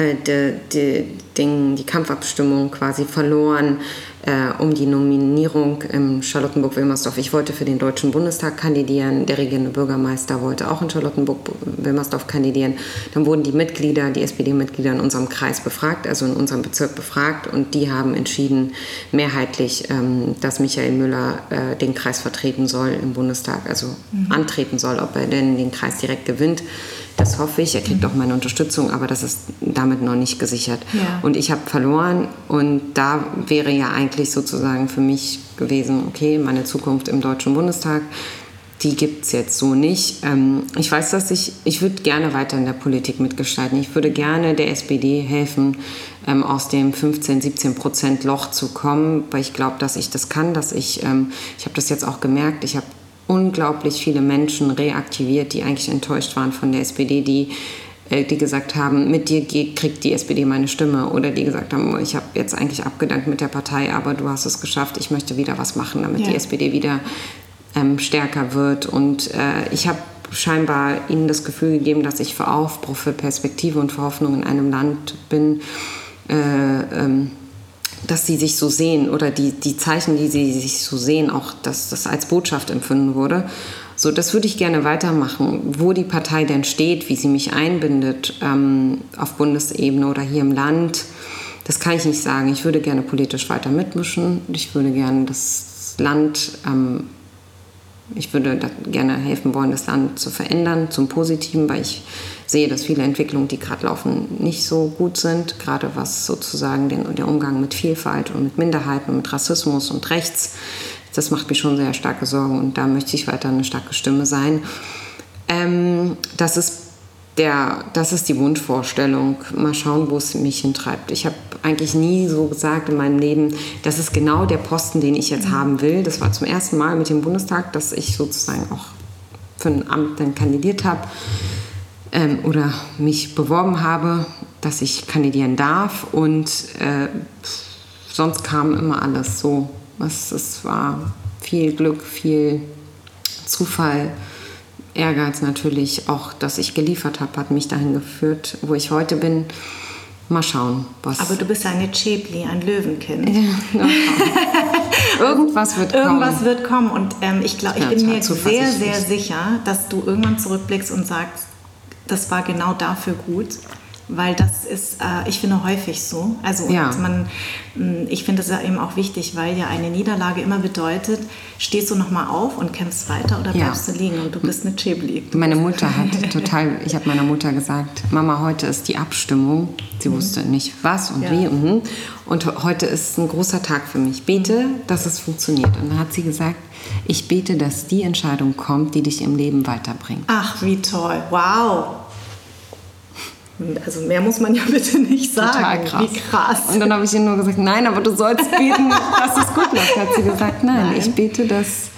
äh, die, die, den, die Kampfabstimmung quasi verloren äh, um die Nominierung im Charlottenburg-Wilmersdorf. Ich wollte für den Deutschen Bundestag kandidieren, der regierende Bürgermeister wollte auch in Charlottenburg-Wilmersdorf kandidieren. Dann wurden die Mitglieder, die SPD-Mitglieder in unserem Kreis befragt, also in unserem Bezirk befragt und die haben entschieden mehrheitlich, ähm, dass Michael Müller äh, den Kreis vertreten soll im Bundestag, also mhm. antreten soll, ob er denn den Kreis direkt gewinnt. Das hoffe ich. Er kriegt auch meine Unterstützung, aber das ist damit noch nicht gesichert. Ja. Und ich habe verloren und da wäre ja eigentlich sozusagen für mich gewesen, okay, meine Zukunft im Deutschen Bundestag, die gibt es jetzt so nicht. Ähm, ich weiß, dass ich, ich würde gerne weiter in der Politik mitgestalten. Ich würde gerne der SPD helfen, ähm, aus dem 15, 17 Prozent Loch zu kommen, weil ich glaube, dass ich das kann, dass ich, ähm, ich habe das jetzt auch gemerkt, ich habe unglaublich viele Menschen reaktiviert, die eigentlich enttäuscht waren von der SPD, die äh, die gesagt haben, mit dir kriegt die SPD meine Stimme oder die gesagt haben, ich habe jetzt eigentlich abgedankt mit der Partei, aber du hast es geschafft, ich möchte wieder was machen, damit ja. die SPD wieder ähm, stärker wird. Und äh, ich habe scheinbar ihnen das Gefühl gegeben, dass ich für Aufbruch, für Perspektive und für Hoffnung in einem Land bin, äh, ähm, dass sie sich so sehen oder die, die Zeichen, die sie sich so sehen, auch dass das als Botschaft empfunden wurde. So, das würde ich gerne weitermachen. Wo die Partei denn steht, wie sie mich einbindet ähm, auf Bundesebene oder hier im Land, das kann ich nicht sagen. Ich würde gerne politisch weiter mitmischen. Ich würde gerne das Land ähm, ich würde gerne helfen wollen, das Land zu verändern zum Positiven, weil ich sehe, dass viele Entwicklungen, die gerade laufen, nicht so gut sind, gerade was sozusagen den, der Umgang mit Vielfalt und mit Minderheiten und mit Rassismus und Rechts. Das macht mich schon sehr starke Sorgen und da möchte ich weiter eine starke Stimme sein. Ähm, das ist der, das ist die Wunschvorstellung. Mal schauen, wo es mich hintreibt. Ich habe eigentlich nie so gesagt in meinem Leben, das ist genau der Posten, den ich jetzt mhm. haben will. Das war zum ersten Mal mit dem Bundestag, dass ich sozusagen auch für ein Amt dann kandidiert habe ähm, oder mich beworben habe, dass ich kandidieren darf. Und äh, sonst kam immer alles so. Es, es war viel Glück, viel Zufall Ehrgeiz natürlich, auch dass ich geliefert habe, hat mich dahin geführt, wo ich heute bin. Mal schauen, was. Aber du bist eine Chebli, ein Löwenkind. Irgendwas wird kommen. Irgendwas wird kommen. Und ähm, ich glaube, ich ja, bin mir sehr, sehr sicher, dass du irgendwann zurückblickst und sagst, das war genau dafür gut weil das ist, äh, ich finde, häufig so. Also ja. man, mm, ich finde das ja eben auch wichtig, weil ja eine Niederlage immer bedeutet, stehst du nochmal auf und kämpfst weiter oder ja. bleibst du liegen und du bist eine Chibli. Meine Mutter hat total, ich habe meiner Mutter gesagt, Mama, heute ist die Abstimmung. Sie mhm. wusste nicht was und ja. wie. Mhm. Und heute ist ein großer Tag für mich. Bete, dass es funktioniert. Und dann hat sie gesagt, ich bete, dass die Entscheidung kommt, die dich im Leben weiterbringt. Ach, wie toll. Wow. Also mehr muss man ja bitte nicht sagen. Total krass. Wie krass. Und dann habe ich ihr nur gesagt, nein, aber du sollst beten, dass es gut läuft. Hat sie gesagt, nein, nein. ich bete, dass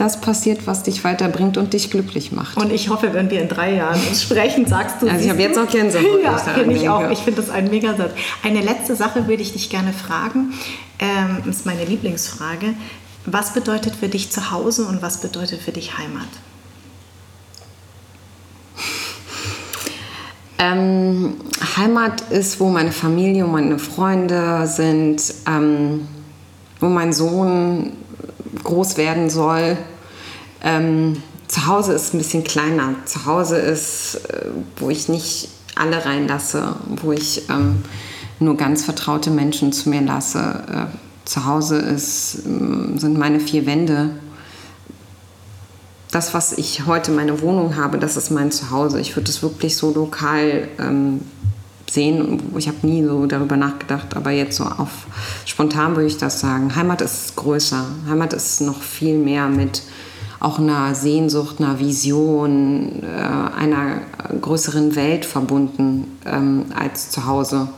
das passiert, was dich weiterbringt und dich glücklich macht. Und ich hoffe, wenn wir in drei Jahren uns sprechen, sagst du. Also ich habe jetzt auch Gänsehaut. Ja, finde ich auch. Ich finde das ein Megasatz. Eine letzte Sache würde ich dich gerne fragen. Ähm, das ist meine Lieblingsfrage. Was bedeutet für dich Zuhause und was bedeutet für dich Heimat? Ähm, Heimat ist, wo meine Familie und meine Freunde sind, ähm, wo mein Sohn groß werden soll. Ähm, zu Hause ist ein bisschen kleiner. Zu Hause ist, äh, wo ich nicht alle reinlasse, wo ich ähm, nur ganz vertraute Menschen zu mir lasse. Äh, zu Hause ist, ähm, sind meine vier Wände das, was ich heute meine Wohnung habe, das ist mein Zuhause. Ich würde es wirklich so lokal ähm, sehen. Ich habe nie so darüber nachgedacht, aber jetzt so auf spontan würde ich das sagen. Heimat ist größer. Heimat ist noch viel mehr mit auch einer Sehnsucht, einer Vision, äh, einer größeren Welt verbunden ähm, als zu Hause.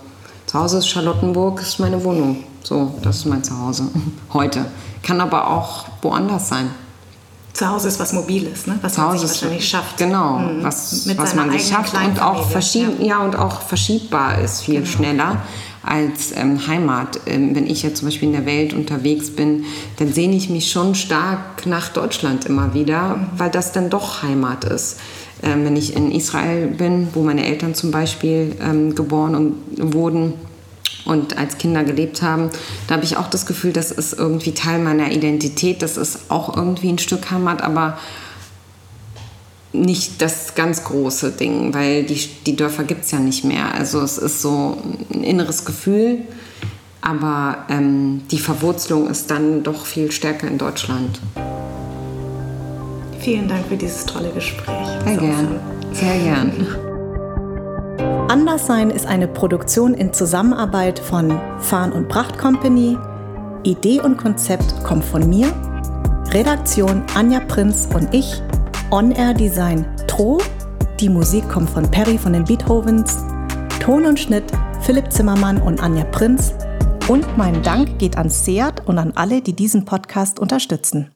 Zu Hause ist Charlottenburg, ist meine Wohnung. So, das ist mein Zuhause heute. Kann aber auch woanders sein. Zu Hause ist was Mobiles, ne? was man sich wahrscheinlich schafft. Genau, mhm. was, was man sich schafft und auch, verschieb, ja. ja. und auch verschiebbar ist viel genau. schneller als ähm, Heimat. Ähm, wenn ich jetzt zum Beispiel in der Welt unterwegs bin, dann sehne ich mich schon stark nach Deutschland immer wieder, mhm. weil das dann doch Heimat ist. Ähm, wenn ich in Israel bin, wo meine Eltern zum Beispiel ähm, geboren und wurden, und als Kinder gelebt haben, da habe ich auch das Gefühl, das ist irgendwie Teil meiner Identität, das ist auch irgendwie ein Stück Heimat, aber nicht das ganz große Ding, weil die, die Dörfer gibt es ja nicht mehr. Also es ist so ein inneres Gefühl, aber ähm, die Verwurzelung ist dann doch viel stärker in Deutschland. Vielen Dank für dieses tolle Gespräch. Sehr gern. Sehr gern. Anderssein ist eine Produktion in Zusammenarbeit von Farn und Pracht Company. Idee und Konzept kommt von mir. Redaktion Anja Prinz und ich. On-Air Design Tro. Die Musik kommt von Perry von den Beethovens. Ton und Schnitt Philipp Zimmermann und Anja Prinz. Und mein Dank geht an Seat und an alle, die diesen Podcast unterstützen.